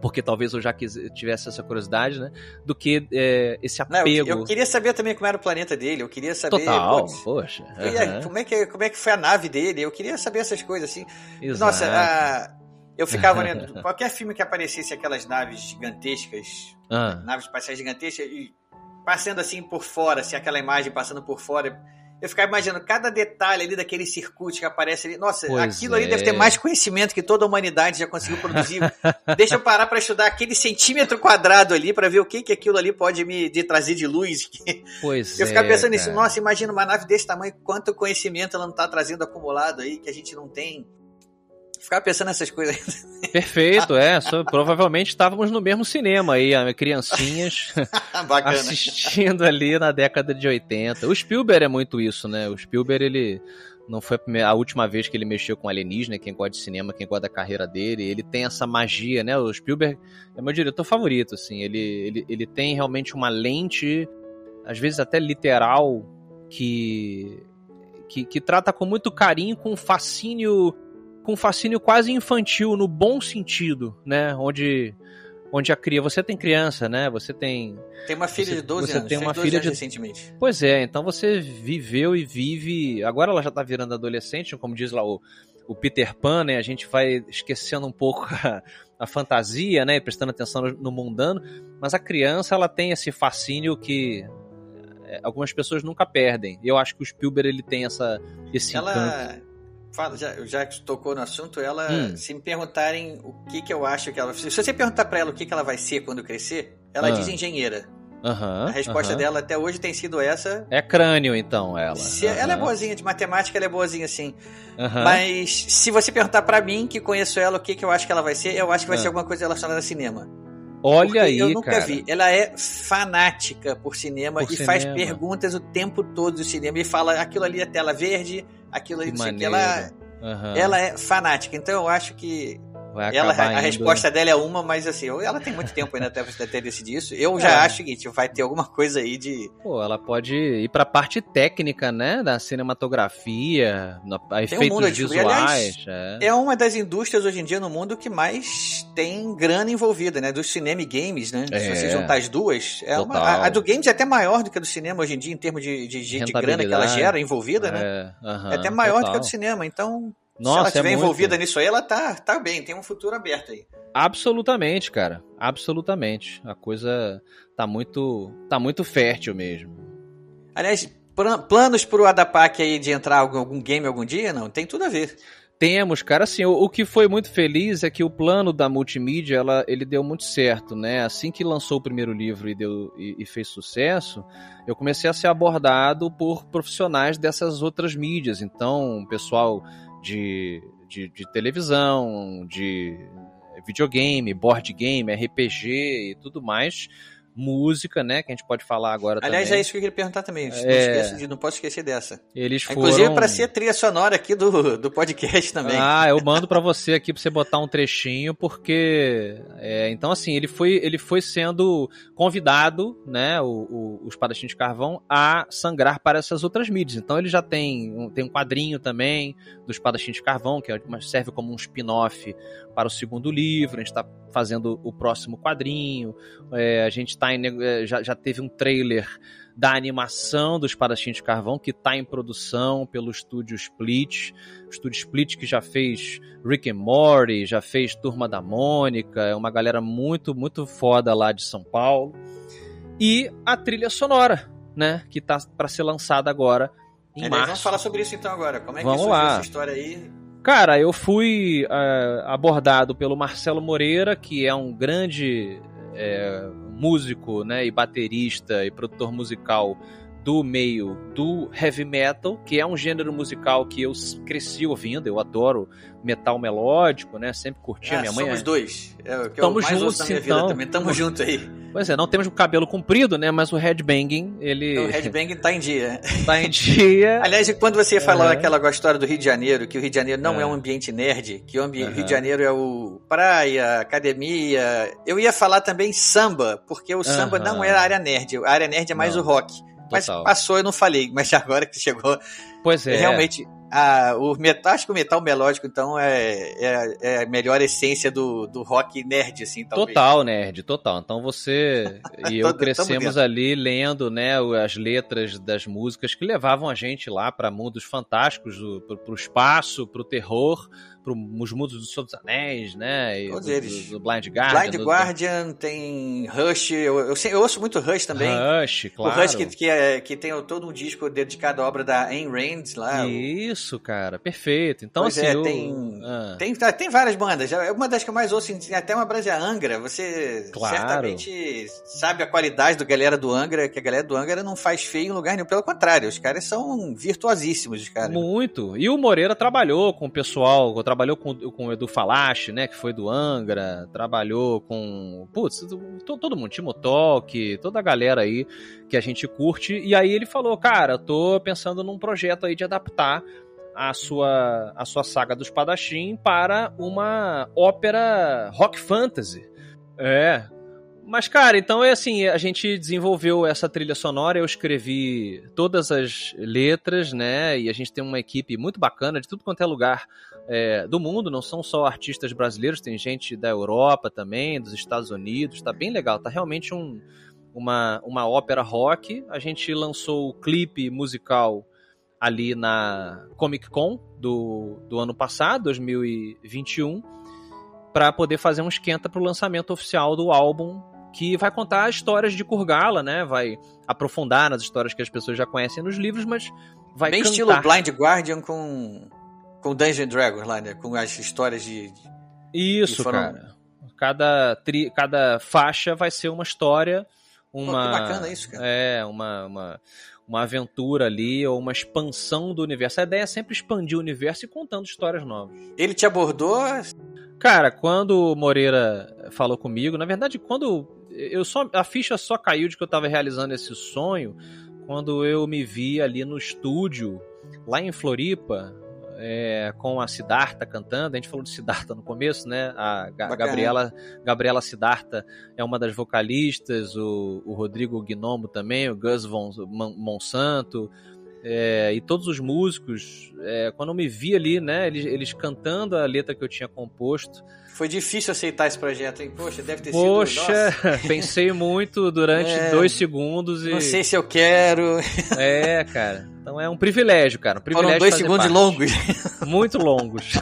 [SPEAKER 3] porque talvez eu já tivesse essa curiosidade, né? Do que é, esse
[SPEAKER 1] Não, eu,
[SPEAKER 3] apego.
[SPEAKER 1] eu queria saber também como era o planeta dele. Eu queria saber.
[SPEAKER 3] Total,
[SPEAKER 1] putz,
[SPEAKER 3] poxa.
[SPEAKER 1] eu ia-
[SPEAKER 3] aham,
[SPEAKER 1] como, é que, como é que foi a nave dele? Eu queria saber essas coisas assim.
[SPEAKER 3] exato.
[SPEAKER 1] Nossa, a- eu ficava olhando. qualquer filme que aparecesse aquelas naves gigantescas,
[SPEAKER 3] Ah,
[SPEAKER 1] naves espaciais gigantescas, e passando assim por fora, assim, aquela imagem passando por fora. Eu ficava imaginando cada detalhe ali daquele circuito que aparece ali. Nossa,
[SPEAKER 3] Pois
[SPEAKER 1] aquilo ali
[SPEAKER 3] é.
[SPEAKER 1] deve ter mais conhecimento que toda a humanidade já conseguiu produzir. Deixa eu parar para estudar aquele centímetro quadrado ali para ver o que que aquilo ali pode me de trazer de luz.
[SPEAKER 3] pois
[SPEAKER 1] Eu ficava
[SPEAKER 3] é,
[SPEAKER 1] pensando nisso. Nossa, imagina uma nave desse tamanho, quanto conhecimento ela não tá trazendo acumulado aí que a gente não tem. Ficava pensando nessas coisas.
[SPEAKER 3] Perfeito, é. só- provavelmente estávamos no mesmo cinema aí, criancinhas. Assistindo ali na década de 80. O Spielberg é muito isso, né? O Spielberg, ele não foi a, primeira- a última vez que ele mexeu com alienígena, quem gosta de cinema, quem gosta da carreira dele, ele tem essa magia, né? O Spielberg é meu diretor favorito, assim, ele, ele, ele tem realmente uma lente, às vezes até literal, que, que, que trata com muito carinho, com um fascínio, com um fascínio quase infantil, no bom sentido, né? Onde... Onde a cria, você tem criança, né? Você tem
[SPEAKER 1] Tem uma filha
[SPEAKER 3] Você-
[SPEAKER 1] de 12
[SPEAKER 3] você
[SPEAKER 1] anos.
[SPEAKER 3] tem uma
[SPEAKER 1] 12
[SPEAKER 3] filha
[SPEAKER 1] anos
[SPEAKER 3] de-
[SPEAKER 1] recentemente.
[SPEAKER 3] Pois é, então você viveu e vive. Agora ela já tá virando adolescente, como diz lá o, o Peter Pan, né? A gente vai esquecendo um pouco a, a fantasia, né? E prestando atenção no, no mundano. Mas a criança, ela tem esse fascínio que é, algumas pessoas nunca perdem. Eu acho que o Spielberg, ele tem essa, esse encanto.
[SPEAKER 1] Fala, já, já que tocou no assunto, ela.
[SPEAKER 3] Hum.
[SPEAKER 1] Se me perguntarem o que, que eu acho que ela. Se você perguntar pra ela o que, que ela vai ser quando crescer, ela
[SPEAKER 3] Ah.
[SPEAKER 1] diz engenheira.
[SPEAKER 3] Aham,
[SPEAKER 1] A resposta
[SPEAKER 3] aham.
[SPEAKER 1] dela até hoje tem sido essa.
[SPEAKER 3] É crânio, então, ela.
[SPEAKER 1] Se ela é boazinha de matemática, ela é boazinha sim. Mas se você perguntar pra mim, que conheço ela, o que, que eu acho que ela vai ser, eu acho que vai
[SPEAKER 3] Ah.
[SPEAKER 1] ser alguma coisa relacionada a cinema.
[SPEAKER 3] Olha
[SPEAKER 1] Porque
[SPEAKER 3] aí,
[SPEAKER 1] eu nunca
[SPEAKER 3] cara.
[SPEAKER 1] vi. Ela é fanática por cinema
[SPEAKER 3] Por
[SPEAKER 1] e faz
[SPEAKER 3] cinema.
[SPEAKER 1] perguntas o tempo todo do cinema e fala aquilo ali é tela verde, aquilo ali
[SPEAKER 3] Que
[SPEAKER 1] não sei o que. Ela,
[SPEAKER 3] Aham.
[SPEAKER 1] ela é fanática, então eu acho que
[SPEAKER 3] Vai
[SPEAKER 1] ela, a,
[SPEAKER 3] indo-
[SPEAKER 1] resposta dela é uma, mas assim, ela tem muito tempo ainda até, até decidir isso. Eu já
[SPEAKER 3] É.
[SPEAKER 1] acho o seguinte, vai ter alguma coisa aí de.
[SPEAKER 3] Pô, ela pode ir pra parte técnica, né? Da cinematografia, na- a efeitos
[SPEAKER 1] descobrir.
[SPEAKER 3] visuais. é.
[SPEAKER 1] É uma das indústrias hoje em dia no mundo que mais tem grana envolvida, né? Do cinema e games, né? Se
[SPEAKER 3] É.
[SPEAKER 1] você juntar as duas, é uma,
[SPEAKER 3] Total.
[SPEAKER 1] a, a do games é até maior do que a do cinema hoje em dia, em termos de, de, de, de grana que ela gera envolvida, né?
[SPEAKER 3] É, aham,
[SPEAKER 1] É até maior do que a
[SPEAKER 3] total.
[SPEAKER 1] do cinema. Então, se
[SPEAKER 3] Nossa,
[SPEAKER 1] ela
[SPEAKER 3] é
[SPEAKER 1] estiver
[SPEAKER 3] muito.
[SPEAKER 1] envolvida nisso aí, ela tá, tá bem, tem um futuro aberto aí.
[SPEAKER 3] Absolutamente, cara. Absolutamente. A coisa tá muito, tá muito fértil mesmo.
[SPEAKER 1] Aliás, plan- planos pro Adapak aí de entrar algum, algum game algum dia? Não, tem tudo a ver.
[SPEAKER 3] Temos, cara, assim, o, o que foi muito feliz é que o plano da multimídia, ela, ele deu muito certo, né? Assim que lançou o primeiro livro e, deu, e, e fez sucesso, eu comecei a ser abordado por profissionais dessas outras mídias. Então, pessoal de, de, de televisão, de videogame, board game, RPG e tudo mais. Música, né? Que a gente pode falar agora
[SPEAKER 1] Aliás,
[SPEAKER 3] também.
[SPEAKER 1] é isso que eu queria perguntar também. Não,
[SPEAKER 3] É.
[SPEAKER 1] de, não posso esquecer dessa.
[SPEAKER 3] Eles foram...
[SPEAKER 1] Inclusive para ser trilha sonora aqui do, do podcast também.
[SPEAKER 3] Ah, eu mando pra você aqui pra você botar um trechinho, porque é, então assim ele foi ele foi sendo convidado, né, o, o, o espadachim de carvão a sangrar para essas outras mídias. Então ele já tem um, tem um quadrinho também do espadachim de carvão que é, serve como um spin-off para o segundo livro. A gente está fazendo o próximo quadrinho. É, a gente está em é, já, já teve um trailer da animação do Espadachim de Carvão, que está em produção pelo estúdio Split. O estúdio Split que já fez Rick and Morty, já fez Turma da Mônica, é uma galera muito, muito foda lá de São Paulo. E a trilha sonora, né, que tá para ser lançada agora em
[SPEAKER 1] Aliás,
[SPEAKER 3] março.
[SPEAKER 1] vamos falar sobre isso então agora. Como é que
[SPEAKER 3] Vamos
[SPEAKER 1] surgiu
[SPEAKER 3] lá.
[SPEAKER 1] essa história aí?
[SPEAKER 3] Cara, eu fui é, abordado pelo Marcelo Moreira, que é um grande é, músico né, e baterista e produtor musical do meio do heavy metal, que é um gênero musical que eu cresci ouvindo, eu adoro metal melódico, né? Sempre curti, a
[SPEAKER 1] Ah,
[SPEAKER 3] minha mãe.
[SPEAKER 1] somos
[SPEAKER 3] é-
[SPEAKER 1] dois. É o que
[SPEAKER 3] Tamo
[SPEAKER 1] eu mais
[SPEAKER 3] juntos, então.
[SPEAKER 1] vida também. Tamo junto aí.
[SPEAKER 3] Pois é, não temos o cabelo comprido, né? Mas o headbanging, ele
[SPEAKER 1] Então, o headbang tá em dia.
[SPEAKER 3] tá em dia.
[SPEAKER 1] Aliás, quando você falou
[SPEAKER 3] Aham.
[SPEAKER 1] aquela história do Rio de Janeiro, que o Rio de Janeiro não
[SPEAKER 3] É.
[SPEAKER 1] é, um ambiente nerd, que o ambi-. Rio de Janeiro é o praia, academia. Eu ia falar também samba, porque o samba não é a área nerd. A área nerd é mais
[SPEAKER 3] Não.
[SPEAKER 1] o rock. Mas
[SPEAKER 3] Total.
[SPEAKER 1] passou, eu não falei. Mas agora que chegou,
[SPEAKER 3] Pois é.
[SPEAKER 1] realmente, a, o metal, acho que o metal melódico, então, é, é, é a melhor essência do, do rock nerd, assim, talvez.
[SPEAKER 3] Total, nerd, total. Então você e eu crescemos ali lendo, né, o- as letras das músicas que levavam a gente lá para mundos fantásticos, o- pro, pro espaço, pro terror, pro os mundos do Senhor dos Anéis, né, e
[SPEAKER 1] Todos
[SPEAKER 3] do,
[SPEAKER 1] eles.
[SPEAKER 3] do, Blind Guardian,
[SPEAKER 1] Blind
[SPEAKER 3] do,
[SPEAKER 1] Guardian, tem Rush, eu, eu, eu ouço muito Rush também.
[SPEAKER 3] Rush, claro.
[SPEAKER 1] O Rush que, que, é, que tem todo um disco dedicado à obra da Ayn Rand lá.
[SPEAKER 3] Isso, cara, perfeito. Então
[SPEAKER 1] Pois
[SPEAKER 3] assim,
[SPEAKER 1] é,
[SPEAKER 3] eu-
[SPEAKER 1] tem-
[SPEAKER 3] Ah.
[SPEAKER 1] Tem, tá, tem várias bandas. Já- Uma das que eu mais ouço, até uma brasa Angra. Você
[SPEAKER 3] Claro.
[SPEAKER 1] certamente sabe a qualidade do galera do Angra, que a galera do Angra não faz feio em lugar nenhum. Pelo contrário, os caras são virtuosíssimos, os caras.
[SPEAKER 3] Muito. E o Moreira trabalhou com o pessoal, trabalhou com, com o Edu Falache, né, que foi do Angra, trabalhou com, putz, to- todo mundo, Timo Talk, toda a galera aí que a gente curte. E aí ele falou, cara, tô pensando num projeto aí de adaptar a sua, a sua saga do espadachim para uma ópera rock fantasy. É. Mas, cara, então é assim, a gente desenvolveu essa trilha sonora, eu escrevi todas as letras, né? E a gente tem uma equipe muito bacana de tudo quanto é lugar é, do mundo, não são só artistas brasileiros, tem gente da Europa também, dos Estados Unidos, tá bem legal, tá realmente um, uma, uma ópera rock. A gente lançou o clipe musical ali na Comic Con do, do ano passado, 2021, para poder fazer um esquenta pro lançamento oficial do álbum que vai contar histórias de Kurgala, né? Vai aprofundar nas histórias que as pessoas já conhecem nos livros, mas vai
[SPEAKER 1] Bem
[SPEAKER 3] cantar.
[SPEAKER 1] estilo Blind Guardian com, com Dungeon Dragons lá, né? Com as histórias de. de-
[SPEAKER 3] Isso,
[SPEAKER 1] foram-
[SPEAKER 3] cara. Cada, tri... Cada faixa vai ser uma história, uma...
[SPEAKER 1] que bacana isso, cara.
[SPEAKER 3] É, uma, uma, uma aventura ali, ou uma expansão do universo. A ideia é sempre expandir o universo e contando histórias novas.
[SPEAKER 1] Ele te abordou.
[SPEAKER 3] Cara, quando o Moreira falou comigo, na verdade, quando eu só a ficha só caiu de que eu tava realizando esse sonho quando eu me vi ali no estúdio lá em Floripa é, com a Siddhartha cantando. A gente falou de Siddhartha no começo, né? A Ga-. Gabriela Gabriela Siddhartha é uma das vocalistas, o, o Rodrigo Gnomo também, o Gus Von Mon- Monsanto. é, e todos os músicos, é, quando eu me vi ali, né, eles, eles cantando a letra que eu tinha composto,
[SPEAKER 1] Foi difícil aceitar esse projeto, hein? Poxa, deve ter sido.
[SPEAKER 3] Poxa, pensei muito durante
[SPEAKER 1] É,
[SPEAKER 3] dois segundos e.
[SPEAKER 1] não sei se eu quero.
[SPEAKER 3] É, cara. Então é um privilégio, cara. Um privilégio
[SPEAKER 1] Foram dois segundos
[SPEAKER 3] parte.
[SPEAKER 1] longos.
[SPEAKER 3] Muito longos.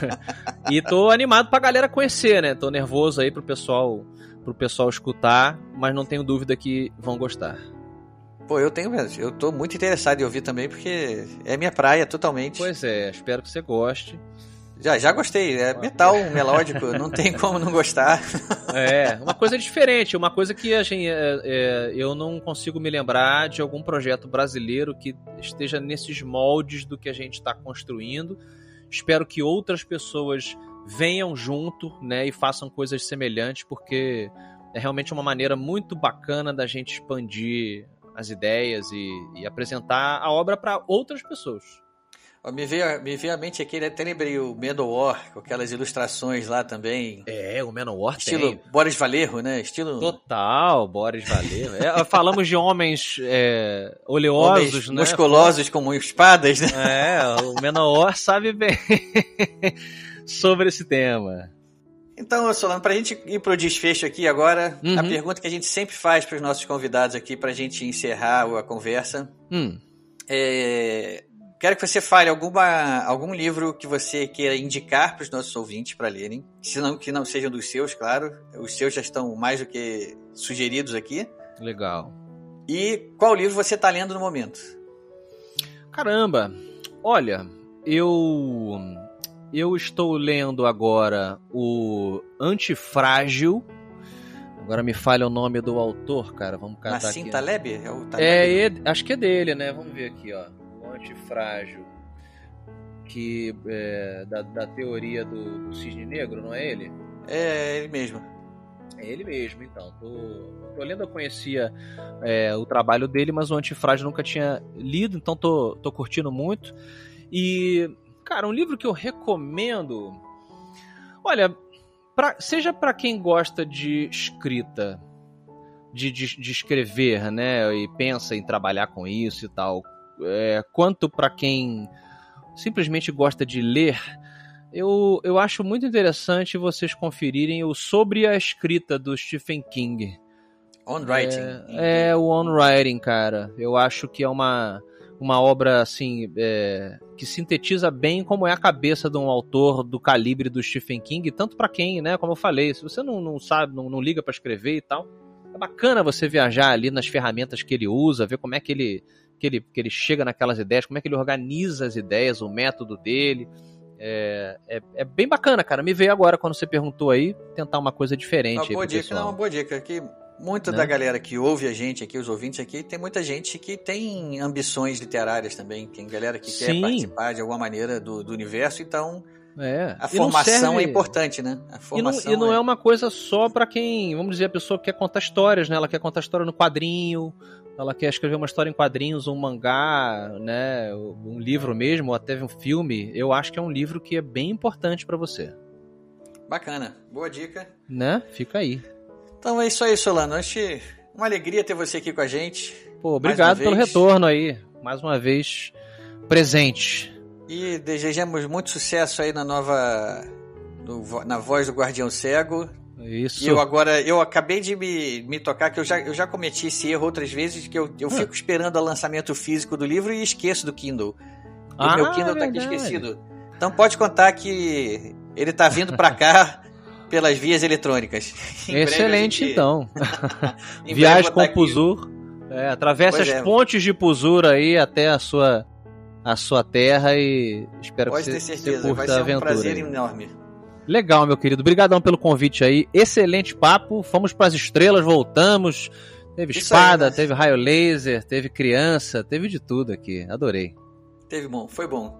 [SPEAKER 3] e tô animado pra galera conhecer, né? Tô nervoso aí pro pessoal, pro pessoal escutar, mas não tenho dúvida que vão gostar.
[SPEAKER 1] Pô, eu tenho mesmo. Eu tô muito interessado em ouvir também, porque é minha praia totalmente.
[SPEAKER 3] Pois é, espero que você goste.
[SPEAKER 1] Já, já gostei. É metal melódico, não tem como não gostar.
[SPEAKER 3] É, uma coisa diferente, uma coisa que a gente, é, é, eu não consigo me lembrar de algum projeto brasileiro que esteja nesses moldes do que a gente está construindo. Espero que outras pessoas venham junto, né, e façam coisas semelhantes, porque é realmente uma maneira muito bacana da gente expandir as ideias e, e apresentar a obra para outras pessoas.
[SPEAKER 1] Me veio, me veio à mente aqui, né, até lembrei o Manowar, com aquelas ilustrações lá também.
[SPEAKER 3] É, o Manowar
[SPEAKER 1] Estilo
[SPEAKER 3] tem.
[SPEAKER 1] Boris Valerro, né? Estilo
[SPEAKER 3] Total, Boris Valeu. É, falamos de homens é, oleosos,
[SPEAKER 1] homens
[SPEAKER 3] né?
[SPEAKER 1] musculosos como espadas, né?
[SPEAKER 3] É, o Menor sabe bem sobre esse tema.
[SPEAKER 1] Então, Solano, pra gente ir pro desfecho aqui agora,
[SPEAKER 3] Uhum.
[SPEAKER 1] a pergunta que a gente sempre faz pros nossos convidados aqui pra gente encerrar a conversa
[SPEAKER 3] Hum,
[SPEAKER 1] é... Quero que você fale alguma, algum livro que você queira indicar para os nossos ouvintes para lerem, se não que não sejam dos seus, claro. Os seus já estão mais do que sugeridos aqui.
[SPEAKER 3] legal.
[SPEAKER 1] E qual livro você está lendo no momento?
[SPEAKER 3] Caramba, olha, eu eu estou lendo agora o Antifrágil. Agora me falha o nome do autor, cara. Vamos catar
[SPEAKER 1] Nassim
[SPEAKER 3] aqui.
[SPEAKER 1] Taleb? É, o Taleb?
[SPEAKER 3] É, ele- acho que é dele, né? Vamos ver aqui, ó. Antifrágil. Que é da, da teoria do, do cisne negro, não é ele?
[SPEAKER 1] É ele mesmo.
[SPEAKER 3] É ele mesmo, então. Tô, tô lendo, eu conhecia é, o trabalho dele, mas o Antifrágil nunca tinha lido, então tô, tô curtindo muito. E, cara, um livro que eu recomendo. Olha, pra- seja para quem gosta de escrita, de, de, de escrever, né, e pensa em trabalhar com isso e tal, é, quanto para quem simplesmente gosta de ler, eu, eu acho muito interessante vocês conferirem o Sobre a Escrita do Stephen King.
[SPEAKER 1] On Writing.
[SPEAKER 3] É, é o On Writing, cara. Eu acho que é uma, uma obra assim é, que sintetiza bem como é a cabeça de um autor do calibre do Stephen King, tanto pra quem, né? Como eu falei, se você não, não sabe, não, não liga pra escrever e tal, é bacana você viajar ali nas ferramentas que ele usa, ver como é que ele, que ele, que ele chega naquelas ideias, como é que ele organiza as ideias, o método dele. É, é, é bem bacana, cara. Me veio agora quando você perguntou aí, tentar uma coisa diferente
[SPEAKER 1] Uma boa dica, não, uma boa dica. Que muita
[SPEAKER 3] Né?
[SPEAKER 1] da galera que ouve a gente aqui, os ouvintes aqui, tem muita gente que tem ambições literárias também. Tem galera que quer
[SPEAKER 3] Sim.
[SPEAKER 1] participar de alguma maneira do, do universo, então
[SPEAKER 3] É.
[SPEAKER 1] a formação
[SPEAKER 3] serve-
[SPEAKER 1] é importante, né? A
[SPEAKER 3] E não, e não é uma coisa só pra quem, vamos dizer, a pessoa que quer contar histórias, né? Ela quer contar história no quadrinho, ela quer escrever uma história em quadrinhos, um mangá, né? Um livro mesmo, ou até um filme. Eu acho que é um livro que é bem importante pra você,
[SPEAKER 1] Bacana, boa dica.
[SPEAKER 3] né? Fica aí.
[SPEAKER 1] Então é isso aí, Solano. Acho uma alegria ter você aqui com a gente.
[SPEAKER 3] Pô, obrigado pelo retorno aí. Mais uma vez, presente.
[SPEAKER 1] E desejamos muito sucesso aí na nova. no na voz do Guardião Cego.
[SPEAKER 3] Isso.
[SPEAKER 1] E eu agora, eu acabei de me, me tocar que eu já, eu já cometi esse erro outras vezes, que eu,
[SPEAKER 3] Hum.
[SPEAKER 1] eu fico esperando o lançamento físico do livro e esqueço do Kindle. E
[SPEAKER 3] Ah,
[SPEAKER 1] o meu Kindle tá aqui esquecido. Então pode contar que ele tá vindo pra cá pelas vias eletrônicas.
[SPEAKER 3] Excelente,
[SPEAKER 1] gente-
[SPEAKER 3] então. Viagem com o. Puzur. É, atravessa
[SPEAKER 1] Pois
[SPEAKER 3] as
[SPEAKER 1] é.
[SPEAKER 3] pontes de Puzur aí até a sua, a sua terra e espero
[SPEAKER 1] Pode
[SPEAKER 3] que
[SPEAKER 1] ter
[SPEAKER 3] você, você
[SPEAKER 1] certeza, vai
[SPEAKER 3] curta a
[SPEAKER 1] ser um
[SPEAKER 3] aventura.
[SPEAKER 1] prazer
[SPEAKER 3] aí.
[SPEAKER 1] enorme.
[SPEAKER 3] Legal, meu querido. Obrigadão pelo convite aí. Excelente papo. Fomos pras estrelas, voltamos. Teve
[SPEAKER 1] Isso aí,
[SPEAKER 3] espada,
[SPEAKER 1] né?
[SPEAKER 3] teve raio laser, teve criança, teve de tudo aqui. Adorei.
[SPEAKER 1] Teve bom, foi bom.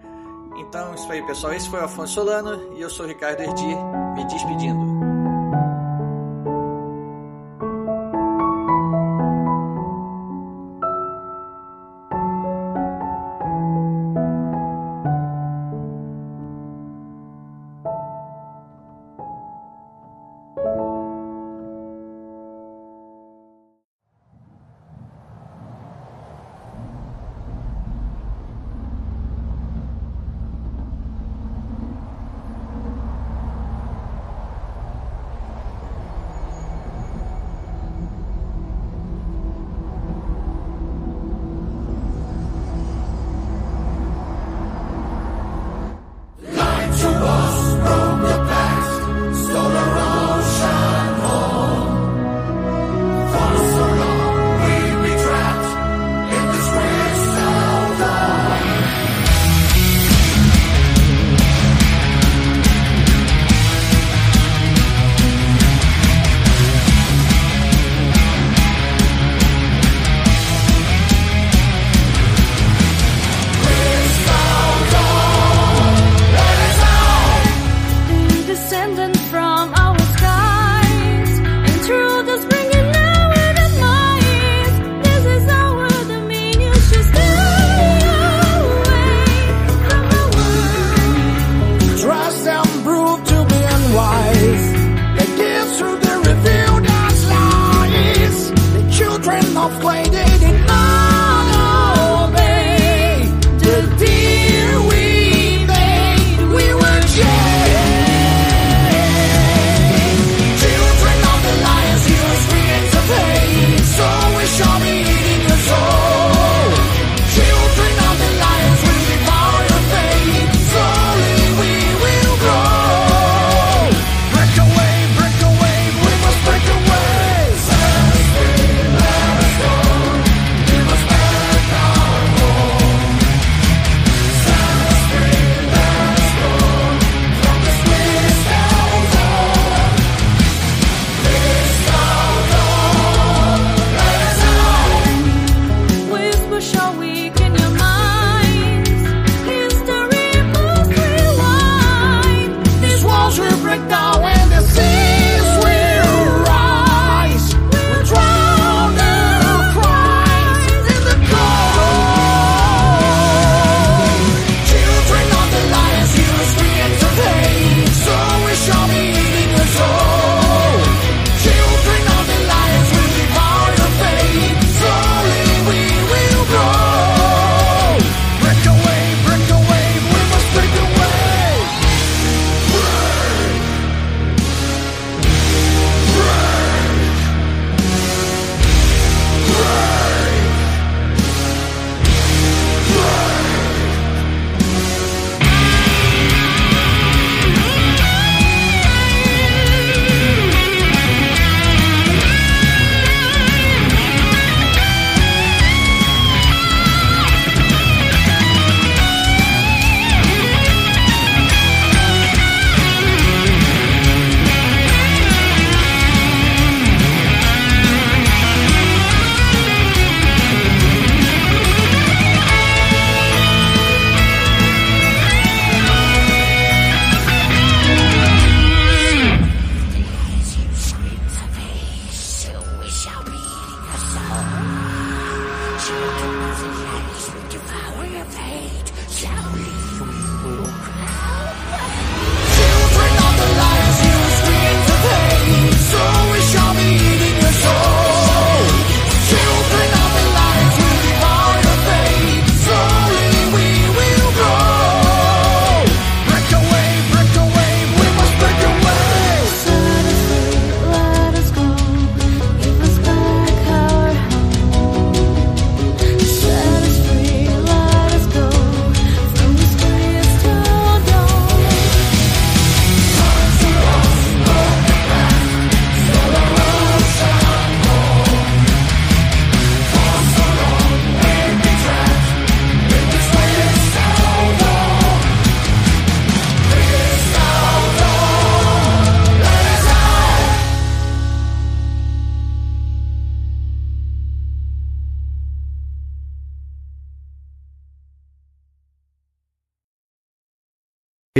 [SPEAKER 1] Então, isso aí, pessoal. Esse foi o Afonso Solano e eu sou o Ricardo Erdi, me despedindo.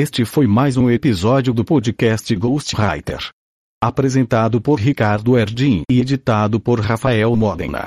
[SPEAKER 5] Este foi mais um episódio do podcast Ghostwriter. Apresentado por Ricardo Erdim e editado por Rafael Modena.